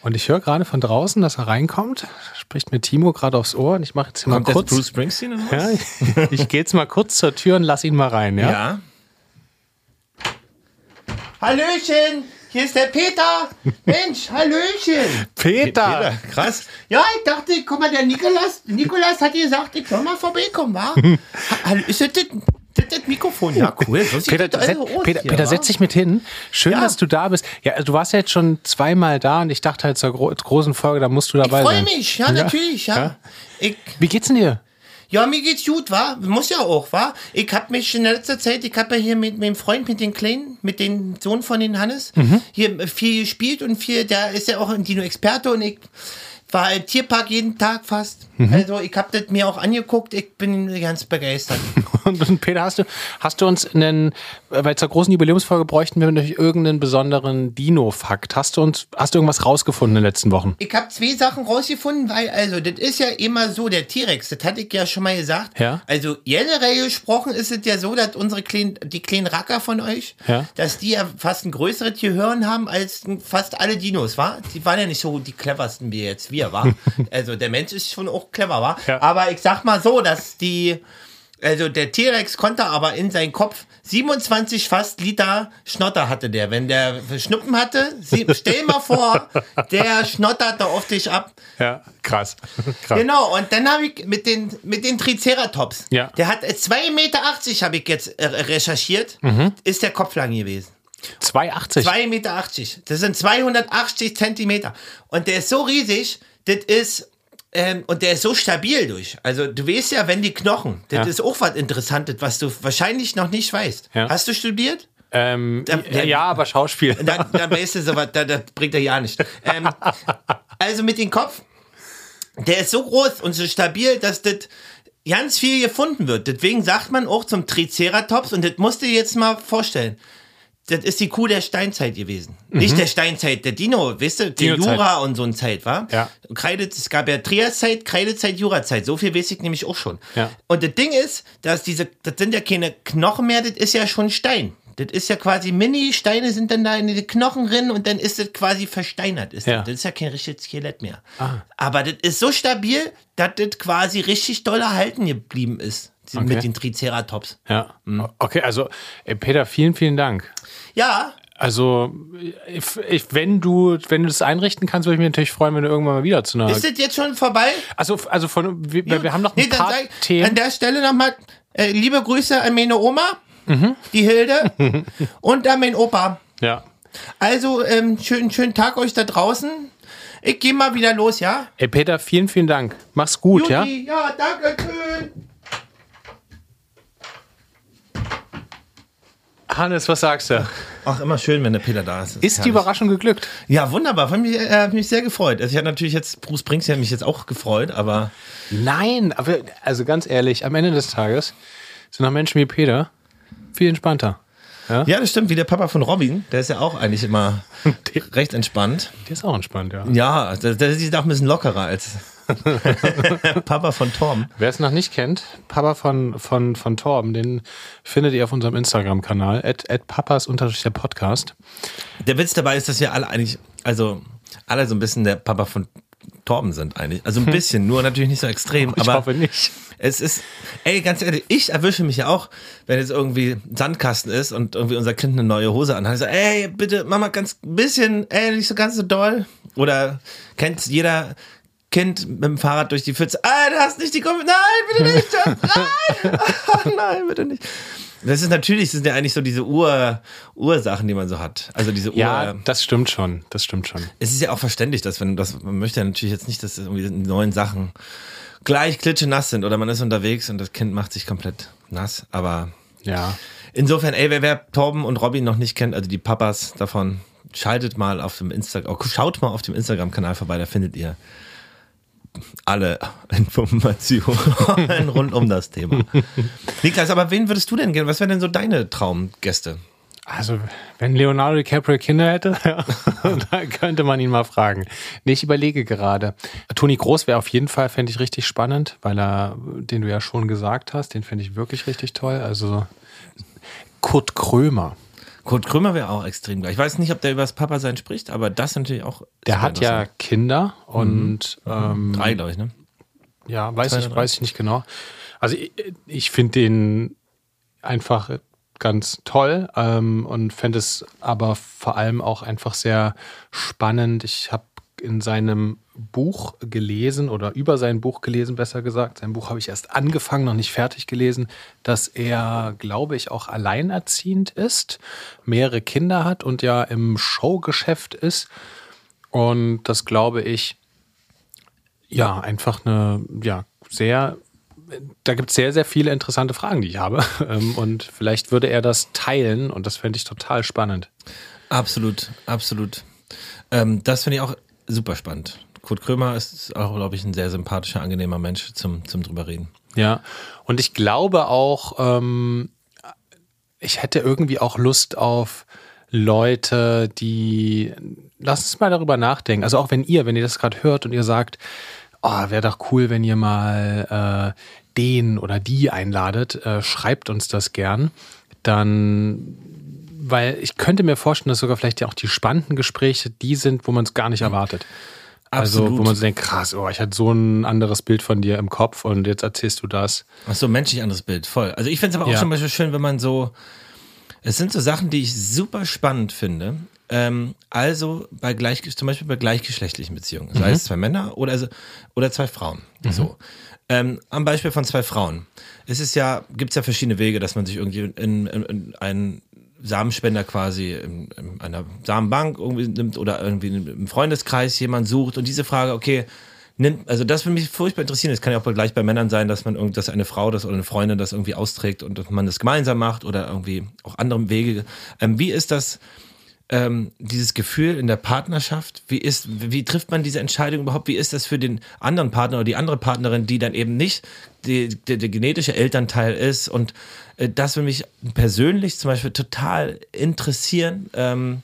Und ich höre gerade von draußen, dass er reinkommt, spricht mir Timo gerade aufs Ohr und ich mache jetzt hier
Kommt
mal kurz.
Bruce Springsteen oder was?
Ja, [laughs] ich, ich gehe jetzt mal kurz zur Tür und lass ihn mal rein, ja?
ja. Hallöchen, hier ist der Peter. Mensch, Hallöchen. [laughs]
Peter!
krass.
Ja, ich dachte, guck mal, der Nikolas, Nikolas hat gesagt, ich soll mal vorbeikommen, wa? [laughs] Ha- ist das das, das, Mikrofon? Ja, cool.
Peter,
also
Peter, Peter setz dich mit hin. Schön,
Ja.
dass du da bist. Ja, du warst ja jetzt schon zweimal da und ich dachte halt zur gro großen Folge, da musst du
Ich
dabei
freue
sein.
mich, ja, natürlich, ja.
Ja.
Ich,
Wie geht's denn dir?
ja, mir geht's gut, wa? Muss ja auch, wa? Ich hab mich in letzter Zeit, ich hab ja hier mit meinem Freund, mit den Kleinen, mit dem Sohn von den Hannes,
Mhm.
hier viel gespielt und viel, der ist ja auch ein Dino-Experte und ich war im Tierpark jeden Tag fast.
Mhm.
Also ich hab das mir auch angeguckt, ich bin ganz begeistert. [laughs]
Und, und Peter, hast du, hast du uns einen, weil zur großen Jubiläumsfolge bräuchten wir natürlich irgendeinen besonderen Dino-Fakt. Hast du uns, hast du irgendwas rausgefunden in den letzten Wochen?
Ich habe zwei Sachen rausgefunden, weil, also, das ist ja immer so, der T-Rex, das hatte ich ja schon mal gesagt.
Ja.
Also, generell gesprochen ist es ja so, dass unsere kleinen, die kleinen Racker von euch,
Ja.
dass die ja fast ein größeres Gehirn haben als fast alle Dinos, war? Die waren ja nicht so die cleversten wie jetzt wir, war? [laughs] also, der Mensch ist schon auch clever, war?
Ja.
Aber ich sag mal so, dass die, Also der T-Rex konnte aber in seinen Kopf 27 fast Liter Schnotter hatte der. Wenn der Schnuppen hatte, sie, [laughs] stell mal vor, der schnotterte auf dich ab.
Ja, krass. [laughs] krass.
Genau, und dann habe ich mit den, mit den Triceratops,
Ja.
der hat 2,80 Meter, habe ich jetzt äh, recherchiert,
Mhm.
ist der Kopf lang gewesen.
2,80.
2,80 Meter. Das sind 280 Zentimeter. Und der ist so riesig, das ist, ähm, und der ist so stabil durch. Also du weißt ja, wenn die Knochen, das
Ja.
ist auch was Interessantes, was du wahrscheinlich noch nicht weißt.
Ja.
Hast du studiert?
Ähm,
Der- der-
ja, aber Schauspiel.
Dann, dann weißt du sowas, das, das bringt er ja nicht. Ähm, [laughs] also mit dem Kopf, der ist so groß und so stabil, dass das ganz viel gefunden wird. Deswegen sagt man auch zum Triceratops, und das musst du dir jetzt mal vorstellen, das ist die Kuh der Steinzeit gewesen. Nicht der Steinzeit, der Dino, weißt du, der
Mhm.
Jura und so eine Zeit, war.
Ja.
Kreide, es gab ja Triaszeit, Kreidezeit, Jurazeit. So viel weiß ich nämlich auch schon.
Ja.
Und das Ding ist, dass diese, das sind ja keine Knochen mehr, das ist ja schon Stein. Das ist ja quasi Mini-Steine sind dann da in die Knochen drin und dann ist das quasi versteinert. Ist
Ja.
das. das ist ja kein richtiges Skelett mehr. Aber das ist so stabil, dass das quasi richtig doll erhalten geblieben ist.
Okay.
Mit den Triceratops.
Ja.
Mhm.
Okay, also äh, Peter, vielen, vielen Dank.
Ja,
Also, ich, wenn du, wenn du das einrichten kannst, würde ich mich natürlich freuen, wenn du irgendwann mal wieder zu einer.
ist das jetzt schon vorbei?
Also, also von, wir, wir haben noch ein
Nee, dann
paar
sag ich An
Themen.
der Stelle nochmal äh, liebe Grüße an meine Oma,
Mhm.
die Hilde, [laughs] und an meinen Opa.
Ja.
Also, ähm, schönen, schönen Tag euch da draußen. Ich gehe mal wieder los, ja?
Ey, Peter, vielen, vielen Dank. Mach's gut, ja?
Juti, ja, danke schön.
Hannes, was sagst du?
Ach, immer schön, wenn der Peter da ist. Das
Ist die. Überraschung geglückt?
Ja, wunderbar. Hat mich, äh, hat mich sehr gefreut. Also ich hatte natürlich jetzt, Bruce Springsteen hat mich jetzt auch gefreut, aber
Nein, aber also ganz ehrlich, am Ende des Tages sind noch Menschen wie Peter viel entspannter.
ja, das stimmt, wie der Papa von Robin, der ist ja auch eigentlich immer [laughs] recht entspannt.
Der ist auch entspannt, ja.
Ja, der, der sieht auch ein bisschen lockerer als [laughs] Papa von Tom.
Wer es noch nicht kennt, Papa von, von, von Torben, den findet ihr auf unserem Instagram-Kanal, at, at papas unterstrich der Podcast.
Der Witz dabei ist, dass wir alle eigentlich, also alle so ein bisschen der Papa von Torben sind eigentlich. Also ein bisschen, nur natürlich nicht so extrem.
Ich
aber
hoffe nicht.
Es ist, ey, ganz ehrlich, ich erwische mich ja auch, wenn jetzt irgendwie Sandkasten ist und irgendwie unser Kind eine neue Hose anhat. Ich so, ey, bitte, Mama, ganz ein bisschen, ey, nicht so ganz so doll. Oder kennt jeder Kind mit dem Fahrrad durch die Pfütze. Ah, du hast nicht die Kom Nein, bitte nicht, nein, [laughs] Ach, nein, bitte nicht. Das ist natürlich, das sind ja eigentlich so diese Ur, Ursachen, die man so hat. Also diese Ur.
Ja, das stimmt schon. Das stimmt schon.
Es ist ja auch verständlich, dass wenn das, man möchte ja natürlich jetzt nicht, dass irgendwie die neuen Sachen gleich klitschenass sind oder man ist unterwegs und das Kind macht sich komplett nass. Aber
Ja.
insofern, ey, wer, wer Torben und Robin noch nicht kennt, also die Papas davon, schaltet mal auf dem Instagram, oh, schaut mal auf dem Instagram-Kanal vorbei, da findet ihr alle Informationen rund um das Thema. [laughs] Niklas, aber wen würdest du denn gerne, was wären denn so deine Traumgäste?
Also, wenn Leonardo DiCaprio Kinder hätte, [laughs] dann könnte man ihn mal fragen. Nee, ich überlege gerade. Toni Groß wäre auf jeden Fall, fände ich richtig spannend, weil er, den du ja schon gesagt hast, den finde ich wirklich richtig toll. Also, Kurt Krömer.
Kurt Krömer wäre auch extrem geil. Ich weiß nicht, ob der über das Papa sein spricht, aber das natürlich auch.
Der hat ja
interessant.
Kinder und ähm,
drei, glaube ich, ne?
Ja, weiß
Zwei
ich, weiß ich nicht genau. Also ich, ich finde den einfach ganz toll ähm, und fände es aber vor allem auch einfach sehr spannend. Ich habe in seinem Buch gelesen oder über sein Buch gelesen, besser gesagt. Sein Buch habe ich erst angefangen, noch nicht fertig gelesen, dass er, glaube ich, auch alleinerziehend ist, mehrere Kinder hat und ja im Showgeschäft ist. Und das glaube ich, ja, einfach eine, ja, sehr, da gibt es sehr, sehr viele interessante Fragen, die ich habe. [laughs] Ähm, Und vielleicht würde er das teilen und das fände ich total spannend.
Absolut, absolut. Ähm, das finde ich auch super spannend. Kurt Krömer ist auch, glaube ich, ein sehr sympathischer, angenehmer Mensch zum, zum drüber reden.
Ja, und ich glaube auch, ähm, ich hätte irgendwie auch Lust auf Leute, die, lasst uns mal darüber nachdenken. Also auch wenn ihr, wenn ihr das gerade hört und ihr sagt, oh, wäre doch cool, wenn ihr mal äh, den oder die einladet, äh, schreibt uns das gern. Dann, weil ich könnte mir vorstellen, dass sogar vielleicht ja auch die spannenden Gespräche die sind, wo man es gar nicht erwartet. Also,
Absolut.
wo man so denkt, krass, oh, ich hatte so ein anderes Bild von dir im Kopf und jetzt erzählst du das.
Ach so, menschlich anderes Bild, voll. Also ich finde es aber auch
Ja.
zum Beispiel schön, wenn man so, es sind so Sachen, die ich super spannend finde. Ähm, also bei gleich, zum Beispiel bei gleichgeschlechtlichen Beziehungen, sei es zwei Männer oder, also, oder zwei Frauen. So. Ähm, am Beispiel von zwei Frauen. Es ist ja, gibt es ja verschiedene Wege, dass man sich irgendwie in, in, in einen Samenspender quasi in, in einer Samenbank irgendwie nimmt oder irgendwie im Freundeskreis jemand sucht und diese Frage, okay, nimmt, also das würde mich furchtbar interessieren. Es kann ja auch gleich bei Männern sein, dass man irgend, dass eine Frau das oder eine Freundin das irgendwie austrägt und man das gemeinsam macht oder irgendwie auch andere Wege. Ähm, wie ist das? Ähm, dieses Gefühl in der Partnerschaft? Wie ist, wie trifft man diese Entscheidung überhaupt? Wie ist das für den anderen Partner oder die andere Partnerin, die dann eben nicht der, genetische Elternteil ist? Und äh, das würde mich persönlich zum Beispiel total interessieren, ähm,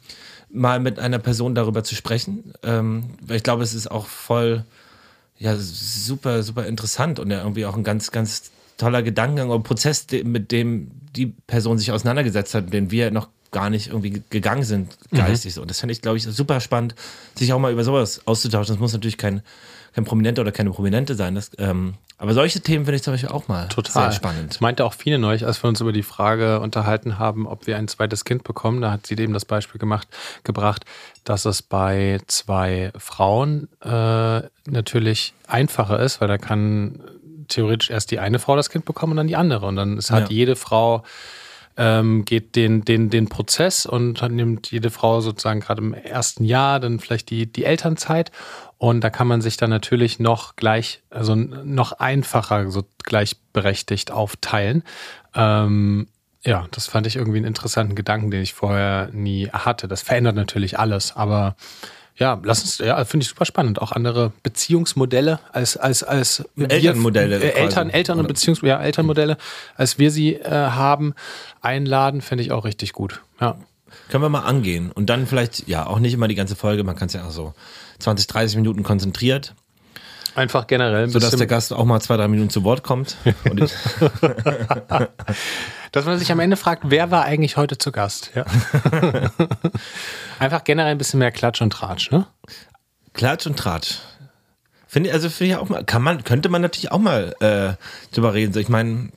mal mit einer Person darüber zu sprechen. Ähm, weil ich glaube, es ist auch voll, ja, super, super interessant und ja irgendwie auch ein ganz, ganz toller Gedankengang oder Prozess, mit dem die Person sich auseinandergesetzt hat, den wir noch gar nicht irgendwie gegangen sind, geistig so. Und das fände ich, glaube ich, super spannend, sich auch mal über sowas auszutauschen. Das muss natürlich kein, kein Prominenter oder keine Prominente sein. Das, ähm, aber solche Themen finde ich zum Beispiel auch mal
Total.
sehr spannend.
Das meinte auch viele neulich, als wir uns über die Frage unterhalten haben, ob wir ein zweites Kind bekommen. Da hat sie eben das Beispiel gemacht, gebracht, dass es bei zwei Frauen äh, natürlich einfacher ist, weil da kann theoretisch erst die eine Frau das Kind bekommen und dann die andere. Und dann ist halt
Ja.
jede Frau ähm, geht den, den, den Prozess und nimmt jede Frau sozusagen gerade im ersten Jahr dann vielleicht die, die Elternzeit. Und da kann man sich dann natürlich noch gleich, also noch einfacher so gleichberechtigt aufteilen. Ähm, ja, das fand ich irgendwie einen interessanten Gedanken, den ich vorher nie hatte. Das verändert natürlich alles, aber ja, lass uns, ja, finde ich super spannend. Auch andere Beziehungsmodelle als, als, als wir-
Elternmodelle
äh,
quasi.
Eltern, Eltern und Beziehungs, ja, Elternmodelle, als wir sie äh, haben, einladen, finde ich auch richtig gut. Ja.
Können wir mal angehen. Und dann vielleicht, ja, auch nicht immer die ganze Folge, man kann es ja auch so 20, 30 Minuten konzentriert,
Einfach generell ein
sodass der
bisschen,
Gast auch mal zwei, drei Minuten zu Wort kommt. [laughs] Und [laughs]
dass man sich am Ende fragt, wer war eigentlich heute zu Gast? Ja. [laughs] Einfach generell ein bisschen mehr Klatsch und Tratsch, ne?
Klatsch und Tratsch. Finde also finde ich auch mal, kann man, könnte man natürlich auch mal äh, drüber reden. So, ich meine,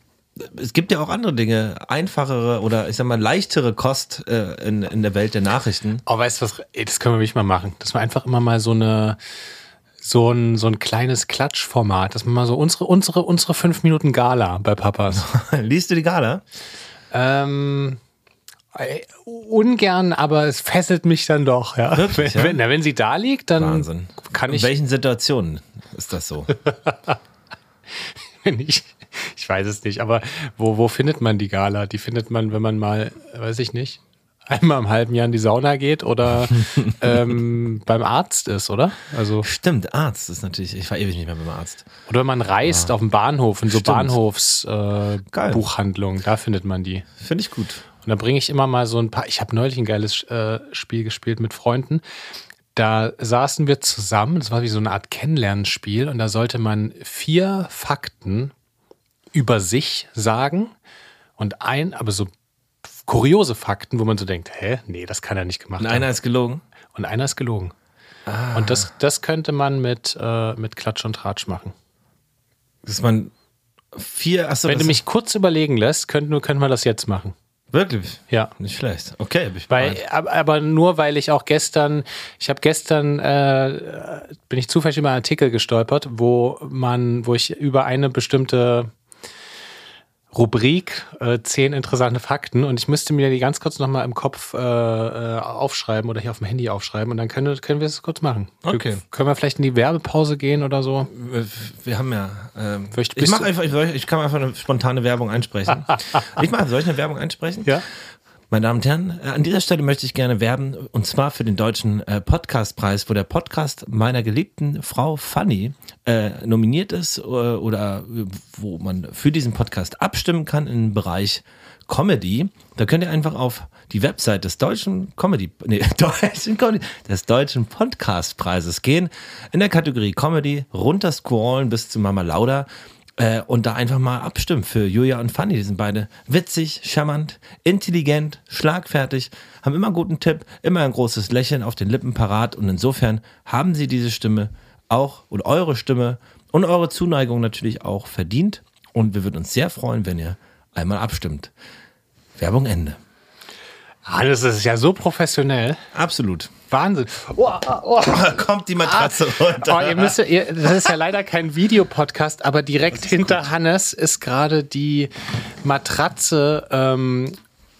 es gibt ja auch andere Dinge, einfachere oder ich sag mal leichtere Kost äh, in, in der Welt der Nachrichten.
Oh, weißt du was? Ey, das können wir wirklich mal machen. Dass wir einfach immer mal so eine, so ein, so ein kleines Klatschformat, dass man mal so unsere, unsere, unsere fünf Minuten Gala bei Papas. [laughs]
Liest du die Gala?
ähm, ey, ungern, aber es fesselt mich dann doch, ja.
Wirklich,
wenn,
ja?
wenn, na, wenn sie da liegt, dann
Wahnsinn.
kann
In
ich,
welchen Situationen ist das so? [laughs]
wenn ich, ich weiß es nicht, aber wo, wo findet man die Gala? Die findet man, wenn man mal, weiß ich nicht, einmal im halben Jahr in die Sauna geht oder [laughs] ähm, beim Arzt ist, oder? Also
Stimmt, Arzt ist natürlich, ich war ewig nicht mehr beim Arzt.
Oder wenn man reist auf dem Bahnhof, in so. Bahnhofsbuchhandlungen, äh, da findet man die.
Finde ich gut.
Und da bringe ich immer mal so ein paar. Ich habe neulich ein geiles äh, Spiel gespielt mit Freunden. Da saßen wir zusammen, das war wie so eine Art Kennenlernspiel, und da sollte man vier Fakten über sich sagen und ein, aber so kuriose Fakten, wo man so denkt, hä, nee, das kann er nicht gemacht
Und
haben.
einer ist gelogen.
Und einer ist gelogen. Und das, das könnte man mit, äh, mit Klatsch und Tratsch machen.
Dass man vier, achso,
Wenn du mich kurz überlegen lässt, könnten, können wir das jetzt machen.
wirklich?
Ja.
Nicht schlecht. Okay, hab ich
Weil, aber, aber nur weil ich auch gestern, ich habe gestern, äh, bin ich zufällig über einen Artikel gestolpert, wo man, wo ich über eine bestimmte Rubrik, äh, zehn interessante Fakten und ich müsste mir die ganz kurz nochmal im Kopf äh, äh, aufschreiben oder hier auf dem Handy aufschreiben und dann können, können wir es kurz machen.
Okay.
Können wir vielleicht in die Werbepause gehen oder so?
Wir- Wir haben ja. Ähm, ich mach einfach, ich, ich kann einfach eine spontane Werbung einsprechen. [laughs] ich mache, soll ich eine Werbung einsprechen?
Ja.
Meine Damen und Herren, äh, an dieser Stelle möchte ich gerne werben und zwar für den deutschen äh, Podcastpreis, wo der Podcast meiner geliebten Frau Fanny äh, nominiert ist äh, oder äh, wo man für diesen Podcast abstimmen kann im Bereich Comedy. Da könnt ihr einfach auf die Website des deutschen Comedy, nee, [laughs] deutschen Comedy, des deutschen Podcastpreises gehen, in der Kategorie Comedy runterscrollen bis zu Mama Lauda. Äh, und da einfach mal abstimmen für Julia und Fanny. Die sind beide witzig, charmant, intelligent, schlagfertig, haben immer einen guten Tipp, immer ein großes Lächeln auf den Lippen parat. Und insofern haben sie diese Stimme auch und eure Stimme und eure Zuneigung natürlich auch verdient. Und wir würden uns sehr freuen, wenn ihr einmal abstimmt. Werbung Ende.
Alles ist ja so professionell.
Absolut.
Wahnsinn. Oh, oh, [laughs]
Kommt die Matratze runter.
oh, ihr müsst, ihr, das ist ja leider kein Videopodcast, aber direkt hinter Hannes ist gerade die Matratze ähm,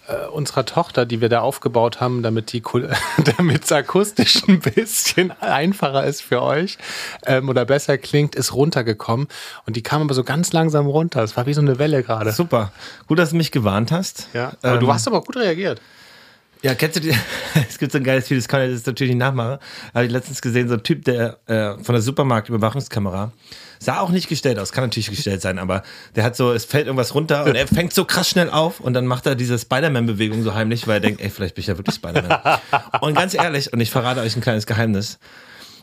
äh, unserer Tochter, die wir da aufgebaut haben, damit die [laughs] damit es akustisch ein bisschen einfacher ist für euch ähm, oder besser klingt, ist runtergekommen und die kam aber so ganz langsam runter. Es war wie so eine Welle gerade.
Super. Gut, dass du mich gewarnt hast.
Ja,
Ähm,
du hast aber gut reagiert.
Ja, kennst du die? [laughs] Es gibt so ein geiles Video, das kann ich jetzt natürlich nicht nachmachen. Habe ich letztens gesehen, so ein Typ, der äh, von der Supermarktüberwachungskamera sah auch nicht gestellt aus, kann natürlich gestellt sein, aber der hat so, es fällt irgendwas runter und er [laughs] fängt so krass schnell auf und dann macht er diese Spider-Man-Bewegung so heimlich, weil er denkt, ey, vielleicht bin ich ja wirklich Spider-Man. und ganz ehrlich, und ich verrate euch ein kleines Geheimnis.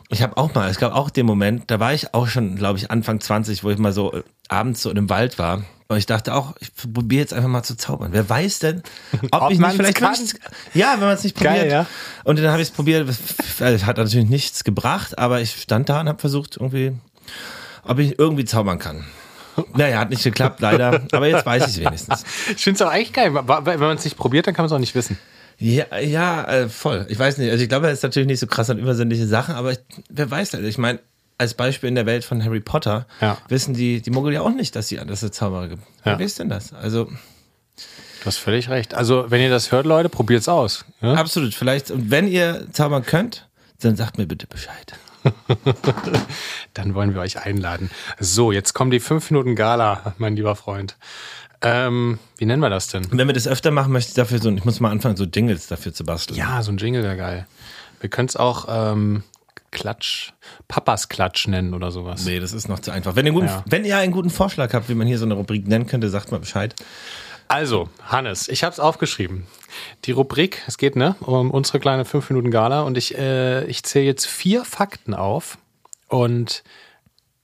Ich habe auch mal, es gab auch den Moment, da war ich auch schon, glaube ich, Anfang 20, wo ich mal so äh, abends so im Wald war. Und ich dachte auch, ich probiere jetzt einfach mal zu zaubern. Wer weiß denn, [laughs] ob,
Ob
ich nicht vielleicht
kann?
ja, wenn man es nicht
Geil,
probiert.
ja.
Und dann habe ich es probiert. Es hat natürlich nichts gebracht, aber ich stand da und habe versucht, irgendwie, ob ich irgendwie zaubern kann. [laughs] Naja, hat nicht geklappt, leider. Aber jetzt weiß [laughs] ich es wenigstens.
Ich finde es auch echt geil. Wenn man es nicht probiert, dann kann man es auch nicht wissen.
Ja, ja, äh, voll. Ich weiß nicht. Also ich glaube, er ist natürlich nicht so krass an übersinnliche Sachen, aber ich, wer weiß das? Ich meine, als Beispiel in der Welt von Harry Potter
Ja.
wissen die, die Muggel ja auch nicht, dass sie dass es Zauberer gibt.
Ja.
Wer ist denn das? Also
Du hast völlig recht. Also, wenn ihr das hört, Leute, probiert es aus. Ja?
absolut. Vielleicht, und wenn ihr zaubern könnt, dann sagt mir bitte Bescheid. [laughs]
Dann wollen wir euch einladen. So, jetzt kommen die fünf Minuten Gala, mein lieber Freund. Ähm, wie nennen wir das denn?
Wenn wir das öfter machen, möchte ich dafür so, ich muss mal anfangen, so Jingles dafür zu basteln.
Ja, so ein Jingle wäre geil. Wir können es auch ähm, Klatsch, Papas Klatsch nennen oder sowas.
Nee, das ist noch zu einfach. Wenn ihr, einen guten,
Ja.
wenn ihr einen guten Vorschlag habt, wie man hier so eine Rubrik nennen könnte, sagt mal Bescheid.
Also, Hannes, ich habe es aufgeschrieben. Die Rubrik, es geht ne um unsere kleine 5 Minuten Gala und ich, äh, ich zähle jetzt vier Fakten auf und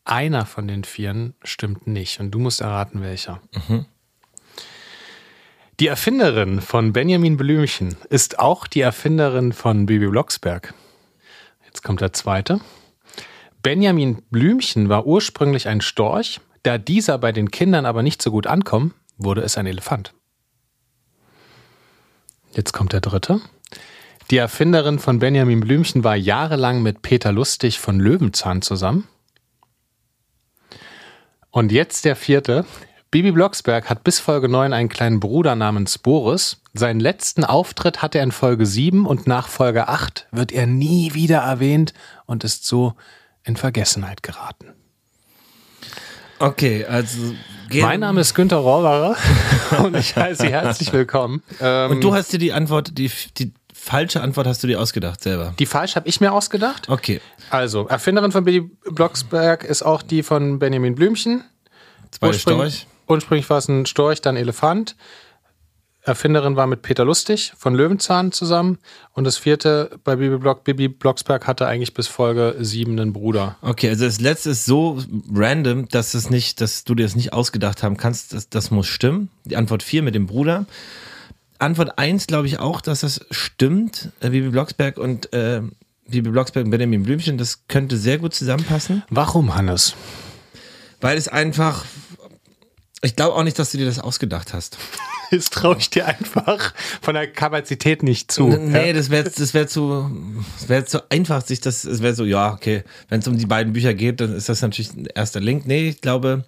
einer von den vieren stimmt nicht und du musst erraten, welcher. Die Erfinderin von Benjamin Blümchen ist auch die Erfinderin von Bibi Blocksberg. Jetzt kommt der zweite. Benjamin Blümchen war ursprünglich ein Storch, da dieser bei den Kindern aber nicht so gut ankommt, wurde es ein Elefant. Jetzt kommt der dritte. Die Erfinderin von Benjamin Blümchen war jahrelang mit Peter Lustig von Löwenzahn zusammen. Und jetzt der vierte. Bibi Blocksberg hat bis Folge 9 einen kleinen Bruder namens Boris. Seinen letzten Auftritt hat er in Folge 7 und nach Folge 8 wird er nie wieder erwähnt und ist so in Vergessenheit geraten.
Okay, also. gehen-
Mein Name ist Günter Rohrbauer [laughs] und ich heiße Sie herzlich willkommen. Ähm,
Und du hast dir die Antwort, die, die falsche Antwort hast du dir ausgedacht selber.
die falsch habe ich mir ausgedacht.
Okay.
Also, Erfinderin von Billy Blocksberg ist auch die von Benjamin Blümchen.
Zwei Storch.
Ursprünglich war es ein Storch, dann Elefant. Erfinderin war mit Peter Lustig von Löwenzahn zusammen. Und das vierte bei Bibi, Block, Bibi Blocksberg hatte eigentlich bis Folge 7 einen Bruder.
Okay, also das letzte ist so random, dass es nicht, dass du dir das nicht ausgedacht haben kannst. Das, das muss stimmen. Die Antwort 4 mit dem Bruder. Antwort 1 glaube ich auch, dass das stimmt. Äh, Bibi Blocksberg und äh, Bibi Blocksberg und Benjamin Blümchen, das könnte sehr gut zusammenpassen.
Warum, Hannes?
Weil es einfach. Ich glaube auch nicht, dass du dir das ausgedacht hast. [laughs]
Das traue ich dir einfach von der Kapazität nicht zu.
Nee,
Ja.
das wäre das wär zu, das wär zu einfach, sich das, es wäre so, ja, okay, wenn es um die beiden Bücher geht, dann ist das natürlich ein erster Link. Nee, ich glaube,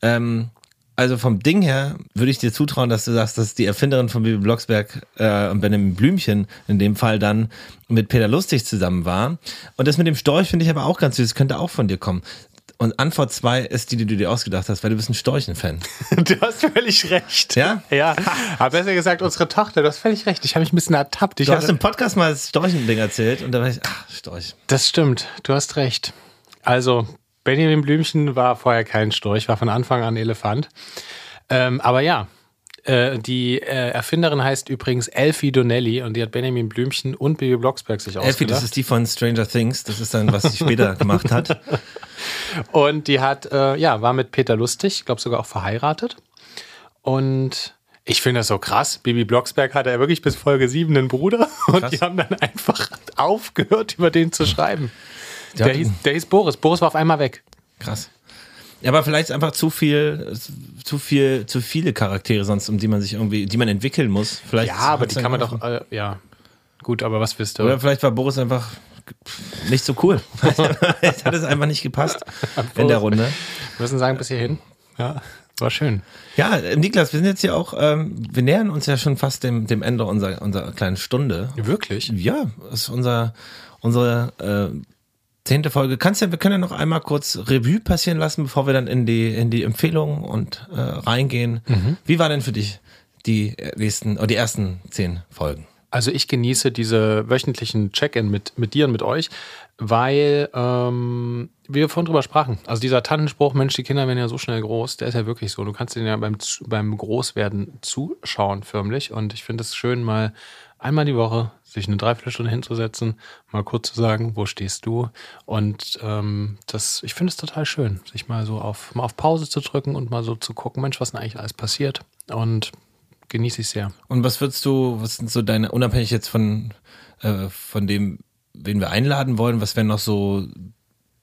ähm, also vom Ding her würde ich dir zutrauen, dass du sagst, dass die Erfinderin von Bibi Blocksberg äh, und Benjamin Blümchen in dem Fall dann mit Peter Lustig zusammen war. Und das mit dem Storch finde ich aber auch ganz süß, das könnte auch von dir kommen. Und Antwort zwei ist die, die du dir ausgedacht hast, weil du bist ein Storchen-Fan. [laughs]
Du hast völlig recht.
Ja?
Ja. Aber besser gesagt, unsere Tochter, du hast völlig recht. Ich habe mich ein bisschen ertappt. Ich
Du hast im Podcast mal das Storchen-Ding erzählt und da war ich, ach, Storch.
Das stimmt, du hast recht. Also, Benjamin Blümchen war vorher kein Storch, war von Anfang an Elefant. Ähm, aber ja, äh, die äh, Erfinderin heißt übrigens Elfie Donnelly und die hat Benjamin Blümchen und Bibi Blocksberg sich
Elfie,
ausgedacht.
das ist die von Stranger Things. Das ist dann, was sie später gemacht hat. [laughs]
Und die hat, äh, ja, war mit Peter Lustig, ich glaube sogar auch verheiratet. Und ich finde das so krass. Bibi Blocksberg hatte ja wirklich bis Folge 7 einen Bruder [laughs] und
Krass.
die haben dann einfach aufgehört, über den zu schreiben.
Der
Der hieß, der hieß Boris. Boris war auf einmal weg.
Krass. Ja, aber vielleicht einfach zu viel, zu viel, zu viele Charaktere sonst, um die man sich irgendwie, die man entwickeln muss. Vielleicht
Ja, aber die kann man doch, äh, ja. Gut, aber was willst du?
Oder vielleicht war Boris einfach nicht so cool. [laughs] Vielleicht hat es einfach nicht gepasst in der Runde.
Wir müssen sagen, bis hierhin. Ja, war schön.
Ja, äh, Niklas, wir sind jetzt ja auch, ähm, wir nähern uns ja schon fast dem, dem Ende unserer, unserer kleinen Stunde.
Wirklich?
Ja, ist unser, unsere äh, zehnte Folge. Kannst ja, wir können ja noch einmal kurz Revue passieren lassen, bevor wir dann in die, in die Empfehlungen und äh, reingehen. Wie war denn für dich die nächsten, oder die ersten zehn Folgen?
Also ich genieße diese wöchentlichen Check-in mit, mit dir und mit euch, weil ähm, wir vorhin drüber sprachen. Also dieser Tannenspruch, Mensch, die Kinder werden ja so schnell groß, der ist ja wirklich so. Du kannst denen ja beim, beim Großwerden zuschauen förmlich. Und ich finde es schön, mal einmal die Woche sich eine Dreiviertelstunde hinzusetzen, mal kurz zu sagen, wo stehst du? Und ähm, das, ich finde es total schön, sich mal so auf, mal auf Pause zu drücken und mal so zu gucken, Mensch, was denn eigentlich alles passiert? Und genieße ich sehr.
Und was würdest du, was sind so deine, unabhängig jetzt von, äh, von dem, wen wir einladen wollen, was wären noch so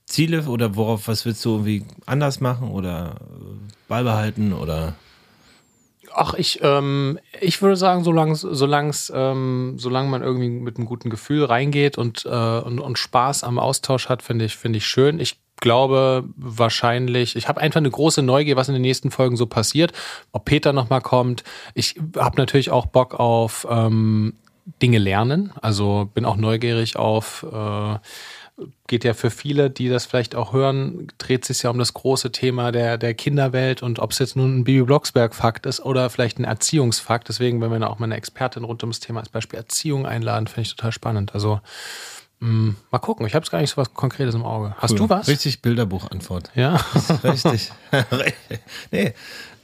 Ziele oder worauf, was willst du irgendwie anders machen oder beibehalten oder?
Ach, ich, ähm, ich würde sagen, solange solang's, ähm, solange man irgendwie mit einem guten Gefühl reingeht und, äh, und, und Spaß am Austausch hat, finde ich, finde ich schön. Ich glaube wahrscheinlich, ich habe einfach eine große Neugier, was in den nächsten Folgen so passiert, ob Peter nochmal kommt. Ich habe natürlich auch Bock auf ähm, Dinge lernen. Also bin auch neugierig auf äh, geht ja für viele, die das vielleicht auch hören, dreht sich ja um das große Thema der, der Kinderwelt und ob es jetzt nun ein Bibi Blocksberg-Fakt ist oder vielleicht ein Erziehungsfakt. Deswegen, wenn wir da auch mal eine Expertin rund ums Thema als Beispiel Erziehung einladen, finde ich total spannend. Also mal gucken. Ich habe jetzt gar nicht so was Konkretes im Auge. Hast du was?
Richtig Bilderbuchantwort.
Ja. [laughs]
Richtig. [laughs] [laughs] nee.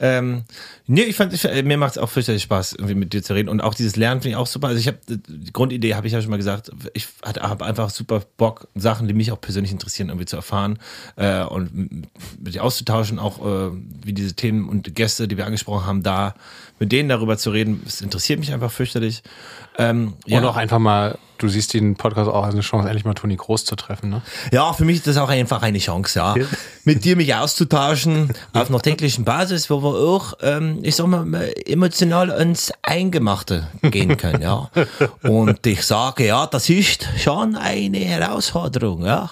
Ähm, nee, ich fand, ich, mir macht es auch fürchterlich Spaß, irgendwie mit dir zu reden. Und auch dieses Lernen finde ich auch super. Also ich habe, die Grundidee habe ich ja schon mal gesagt, ich habe einfach super Bock, Sachen, die mich auch persönlich interessieren, irgendwie zu erfahren äh, und mit dir auszutauschen, auch äh, wie diese Themen und Gäste, die wir angesprochen haben, da mit denen darüber zu reden. Es interessiert mich einfach fürchterlich. Ähm, ja.
Und auch einfach mal, du siehst den Podcast auch als eine Chance, endlich mal Toni Groß zu treffen, ne?
Ja, für mich ist das auch einfach eine Chance, ja. Mit dir mich auszutauschen [laughs] auf einer täglichen Basis, wo wir auch, ähm, ich sag mal, emotional ins Eingemachte gehen können, ja. [laughs] Und ich sage, ja, das ist schon eine Herausforderung, ja.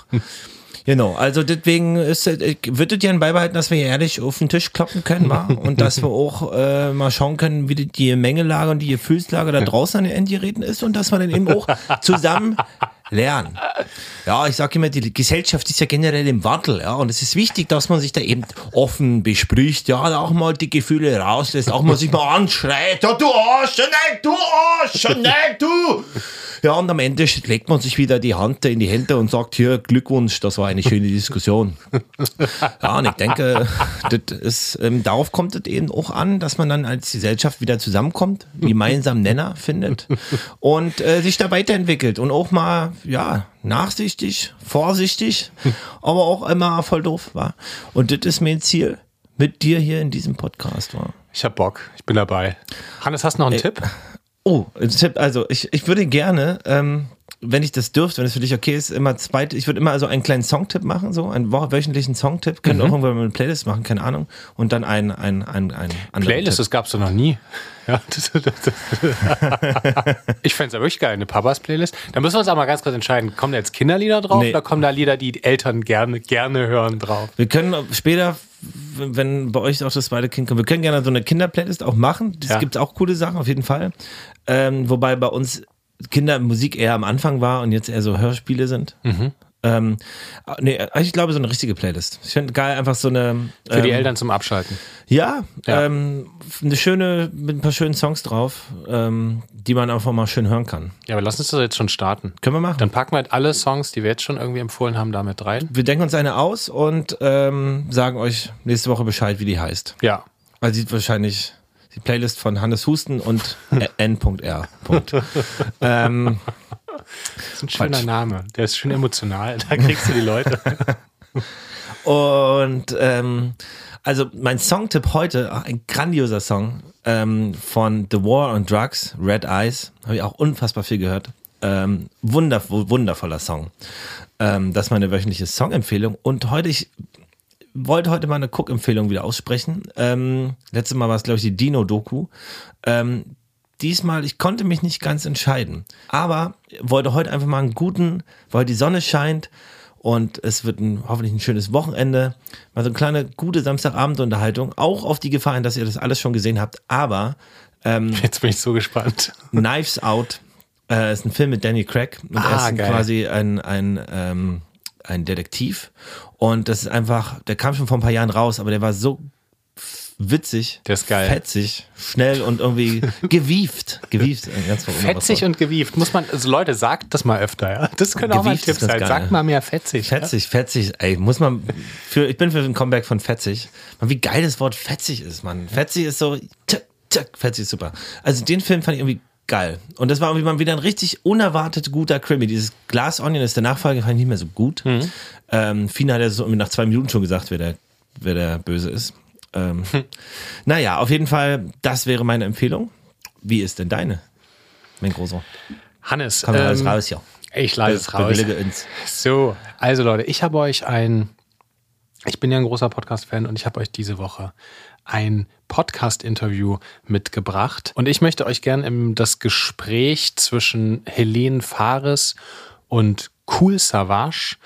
Genau, also deswegen ist, ich würde gerne beibehalten, dass wir ehrlich auf den Tisch kloppen können, wa? und dass wir auch äh, mal schauen können, wie die, die Mengelage und die Gefühlslage da [laughs] draußen an den Endgeräten ist und dass wir dann eben auch zusammen lernen. Ja, ich sage immer, die Gesellschaft ist ja generell im Wandel, ja, und es ist wichtig, dass man sich da eben offen bespricht, ja, auch mal die Gefühle rauslässt, auch mal sich mal anschreit, ja, du Arsch, nein, du Arsch, nein, du. Ja, und am Ende legt man sich wieder die Hand in die Hände und sagt, hier, Glückwunsch, das war eine schöne Diskussion. Ja, und ich denke, das ist, ähm, darauf kommt es eben auch an, dass man dann als Gesellschaft wieder zusammenkommt, einen gemeinsamen Nenner findet und äh, sich da weiterentwickelt und auch mal, ja, nachsichtig, vorsichtig, aber auch immer voll doof war. Und das ist mein Ziel mit dir hier in diesem Podcast war.
Ich hab Bock, ich bin dabei. Hannes, hast du noch einen Tipp?
Oh, also ich, ich würde gerne, ähm, wenn ich das dürfte, wenn es für dich okay ist, immer zweit, ich würde immer also einen kleinen Songtipp machen, so einen wöchentlichen Songtipp, können auch irgendwann mal eine Playlist machen, keine Ahnung, und dann ein, ein, ein, ein
Playlist,
Tipp.
das gab's doch noch nie. [laughs] Ja, das, das, das. ich fände es ja wirklich geil, eine Papas-Playlist. Da müssen wir uns auch mal ganz kurz entscheiden, kommen da jetzt Kinderlieder drauf
Nee.
oder kommen da Lieder, die die Eltern gerne, gerne hören drauf?
Wir können später, wenn bei euch auch das zweite Kind kommt, wir können gerne so eine Kinderplaylist auch machen. Es
Ja.
gibt auch coole Sachen auf jeden Fall. Ähm, wobei bei uns Kindermusik eher am Anfang war und jetzt eher so Hörspiele sind.
Mhm.
Ähm, nee, ich glaube so eine richtige Playlist. Ich finde geil einfach so eine.
Für die
ähm,
Eltern zum Abschalten.
Ja,
Ja.
Ähm, eine schöne, mit ein paar schönen Songs drauf, ähm, die man einfach mal schön hören kann.
Ja, aber lass uns das jetzt schon starten.
Können wir machen.
Dann packen wir halt alle Songs, die wir jetzt schon irgendwie empfohlen haben, damit rein.
wir denken uns eine aus und ähm, sagen euch nächste Woche Bescheid, wie die heißt.
Ja.
Weil sieht wahrscheinlich die Playlist von Hannes Husten und [laughs] N.R. ähm,
Das ist ein schöner Name. Der ist schön emotional. Da kriegst du die Leute. [laughs]
Und ähm, also mein Songtipp heute, ein grandioser Song ähm, von The War on Drugs, Red Eyes, habe ich auch unfassbar viel gehört. Ähm, wunder, wundervoller Song. Ähm, das ist meine wöchentliche Songempfehlung. Und heute, ich wollte heute mal eine Cook-Empfehlung wieder aussprechen. Ähm, letztes Mal war es, glaube ich, die Dino-Doku. Ähm, diesmal, ich konnte mich nicht ganz entscheiden. Aber wollte heute einfach mal einen guten, weil die Sonne scheint und es wird ein, hoffentlich ein schönes Wochenende. Mal so eine kleine, gute Samstagabendunterhaltung. Auch auf die Gefahr hin, dass ihr das alles schon gesehen habt. Aber ähm, [laughs]
Jetzt bin ich so gespannt.
Knives Out äh, ist ein Film mit Danny Craig. Und er
Ah,
ist
geil.
quasi ein, ein, ähm, ein Detektiv. Und das ist einfach, der kam schon vor ein paar Jahren raus, aber der war so witzig,
Der ist geil.
fetzig, schnell und irgendwie [laughs] gewieft. Gewieft, ein ganz
Fetzig und gewieft. Muss man, also Leute, sagt das mal öfter, ja. Das könnte auch mal ein
Gewieft
Tipp
ist ganz
sein.
geil.
Sagt mal mehr fetzig. ja?
Fetzig, fetzig, ey, muss man für, ich bin für ein Comeback von fetzig. Man, wie geil das Wort fetzig ist, man. Fetzig ist so, tsk, tsk, fetzig ist super. Also den Film fand ich irgendwie geil. Und das war irgendwie mal wieder ein richtig unerwartet guter Krimi. Dieses Glass Onion ist der Nachfolger, fand ich nicht mehr so gut. Ähm, Fina hat ja so nach zwei Minuten schon gesagt, wer der, wer der Böse ist. Ähm, [laughs] Naja, auf jeden Fall, das wäre meine Empfehlung. Wie ist denn deine? Mein Großer.
Hannes,
Komm ähm, alles raus, ja.
ich leise es raus.
Uns.
So, also Leute, ich habe euch ein, ich bin ja ein großer Podcast-Fan und ich habe euch diese Woche ein Podcast-Interview mitgebracht. Und ich möchte euch gerne im das Gespräch zwischen Helene Fares und Cool Savage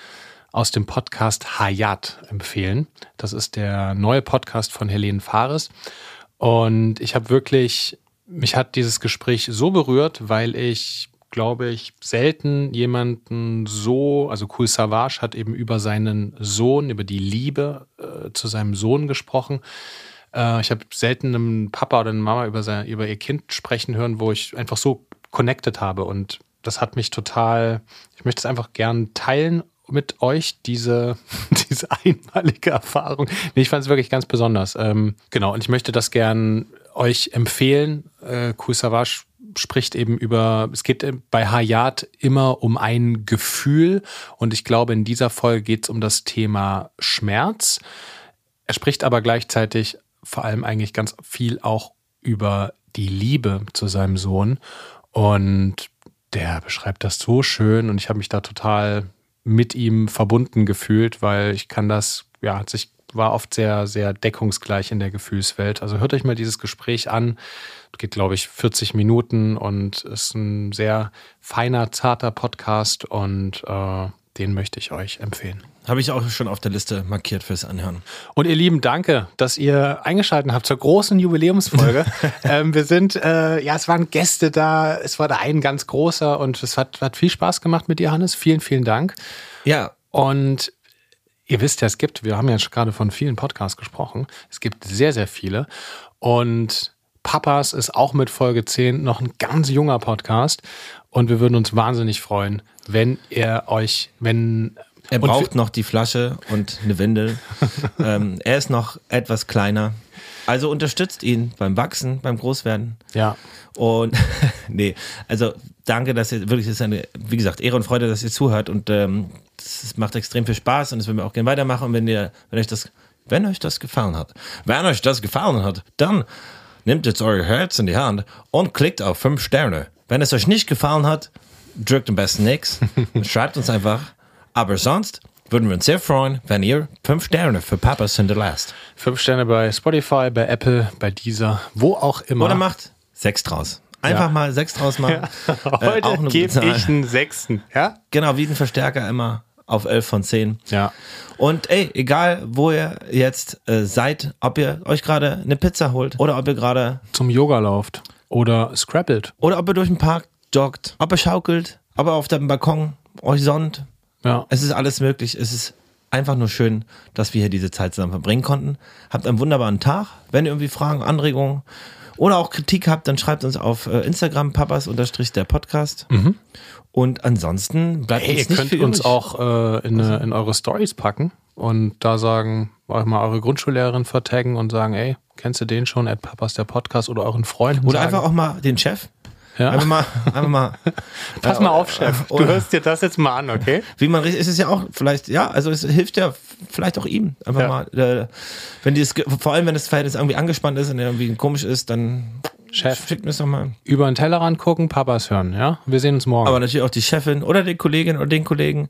aus dem Podcast Hayat empfehlen. Das ist der neue Podcast von Helene Fares. Und ich habe wirklich, mich hat dieses Gespräch so berührt, weil ich, glaube ich, selten jemanden so, also Cool Savage hat eben über seinen Sohn, über die Liebe äh, zu seinem Sohn gesprochen. Äh, ich habe selten einen Papa oder eine Mama über, sein, über ihr Kind sprechen hören, wo ich einfach so connected habe. Und das hat mich total, ich möchte es einfach gern teilen mit euch, diese, [laughs] diese einmalige Erfahrung. Nee, ich fand es wirklich ganz besonders. Ähm, genau, und ich möchte das gern euch empfehlen. Äh, Savage spricht eben über, es geht bei Hayat immer um ein Gefühl und ich glaube, in dieser Folge geht es um das Thema Schmerz. Er spricht aber gleichzeitig vor allem eigentlich ganz viel auch über die Liebe zu seinem Sohn und der beschreibt das so schön und ich habe mich da total mit ihm verbunden gefühlt, weil ich kann das, ja, hat sich war oft sehr, sehr deckungsgleich in der Gefühlswelt. Also hört euch mal dieses Gespräch an. Geht, glaube ich, 40 Minuten und ist ein sehr feiner, zarter Podcast und äh, den möchte ich euch empfehlen.
Habe ich auch schon auf der Liste markiert fürs Anhören.
Und ihr Lieben, danke, dass ihr eingeschaltet habt zur großen Jubiläumsfolge. [laughs] ähm, wir sind, äh, ja, es waren Gäste da, es war da ein ganz großer und es hat, hat viel Spaß gemacht mit dir, Hannes. Vielen, vielen Dank.
Ja,
Und ihr wisst ja, es gibt, wir haben ja schon gerade von vielen Podcasts gesprochen, es gibt sehr, sehr viele. Und Papas ist auch mit Folge 10 noch ein ganz junger Podcast. Und wir würden uns wahnsinnig freuen, wenn ihr euch, wenn
er braucht noch die Flasche und eine Windel. [laughs] ähm, er ist noch etwas kleiner. Also unterstützt ihn beim Wachsen, beim Großwerden.
Ja.
Und [laughs] nee, also danke, dass ihr wirklich, es ist eine, wie gesagt, Ehre und Freude, dass ihr zuhört und ähm, es macht extrem viel Spaß und das würden wir auch gerne weitermachen. Und wenn ihr, wenn euch das, wenn euch das gefallen hat, wenn euch das gefallen hat, dann nehmt jetzt euer Herz in die Hand und klickt auf fünf Sterne. Wenn es euch nicht gefallen hat, drückt am besten nichts, [laughs] schreibt uns einfach. Aber sonst würden wir uns sehr freuen, wenn ihr fünf Sterne für Papas hinterlasst.
Fünf Sterne bei Spotify, bei Apple, bei Deezer, wo auch immer.
Oder macht sechs draus. Einfach
Ja.
mal sechs draus machen. [laughs] Äh,
Heute
auch eine
gebe ich einen Sechsten. Ja?
Genau, wie ein Verstärker immer auf 11 von 10.
Ja.
Und ey, egal wo ihr jetzt äh, seid, ob ihr euch gerade eine Pizza holt oder ob ihr gerade
Zum Yoga lauft. Oder scrappelt.
oder ob ihr durch den Park joggt, ob ihr schaukelt, ob ihr auf dem Balkon euch sonnt.
Ja.
Es ist alles möglich. Es ist einfach nur schön, dass wir hier diese Zeit zusammen verbringen konnten. Habt einen wunderbaren Tag. Wenn ihr irgendwie Fragen, Anregungen oder auch Kritik habt, dann schreibt uns auf äh, Instagram papas unterstrich der Podcast. Und ansonsten bleibt
Hey, ihr
uns nicht
könnt
viel
uns auch äh, in, eine, in eure Stories packen und da sagen, euch mal eure Grundschullehrerin vertaggen und sagen, ey, kennst du den schon, at Papas der Podcast oder euren Freunden
Oder
sagen.
einfach auch mal den Chef.
Ja.
Einfach mal, einfach mal. [laughs]
Pass mal auf, Chef. Du
oder-
hörst dir das jetzt mal an, okay?
Wie man richtig, ist es ja auch vielleicht, ja, also es hilft ja vielleicht auch ihm. Einfach
Ja.
mal, äh, wenn die das, vor allem wenn das Verhältnis irgendwie angespannt ist und irgendwie komisch ist, dann
Chef.
schickt mir es doch mal.
Über den Tellerrand gucken, Papas hören, ja? Wir sehen uns morgen.
Aber natürlich auch die Chefin oder die Kollegin oder den Kollegen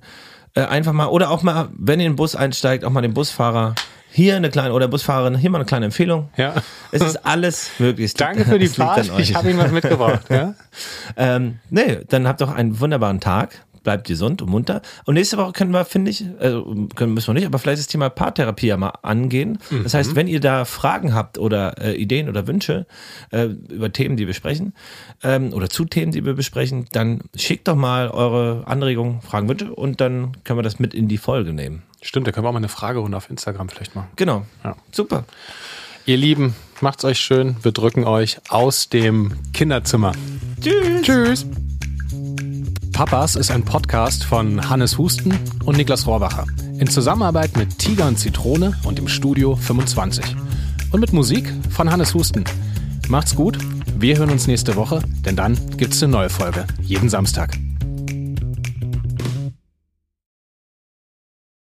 äh, einfach mal, oder auch mal, wenn ihr in den Bus einsteigt, auch mal den Busfahrer. Hier eine kleine, oder Busfahrerin, hier mal eine kleine Empfehlung.
ja.
Es ist alles möglich.
Danke für die Fahrt. Ich habe Ihnen was mitgebracht. Ja? [laughs]
Ähm, nee, dann habt doch einen wunderbaren Tag. Bleibt gesund und munter. Und nächste Woche können wir, finde ich, also können, müssen wir nicht, aber vielleicht das Thema Paartherapie ja mal angehen. Das heißt, wenn ihr da Fragen habt oder äh, Ideen oder Wünsche äh, über Themen, die wir besprechen, ähm, oder zu Themen, die wir besprechen, dann schickt doch mal eure Anregungen, Fragen, Wünsche und dann können wir das mit in die Folge nehmen.
Stimmt, da können wir auch mal eine Fragerunde auf Instagram vielleicht machen.
Genau.
Ja.
Super.
Ihr Lieben, macht's euch schön. Wir drücken euch aus dem Kinderzimmer.
Tschüss.
Tschüss. Papas ist ein Podcast von Hannes Husten und Niklas Rohrwacher. In Zusammenarbeit mit Tiger und Zitrone und im Studio 25. Und mit Musik von Hannes Husten. Macht's gut. Wir hören uns nächste Woche, denn dann gibt's eine neue Folge. Jeden Samstag.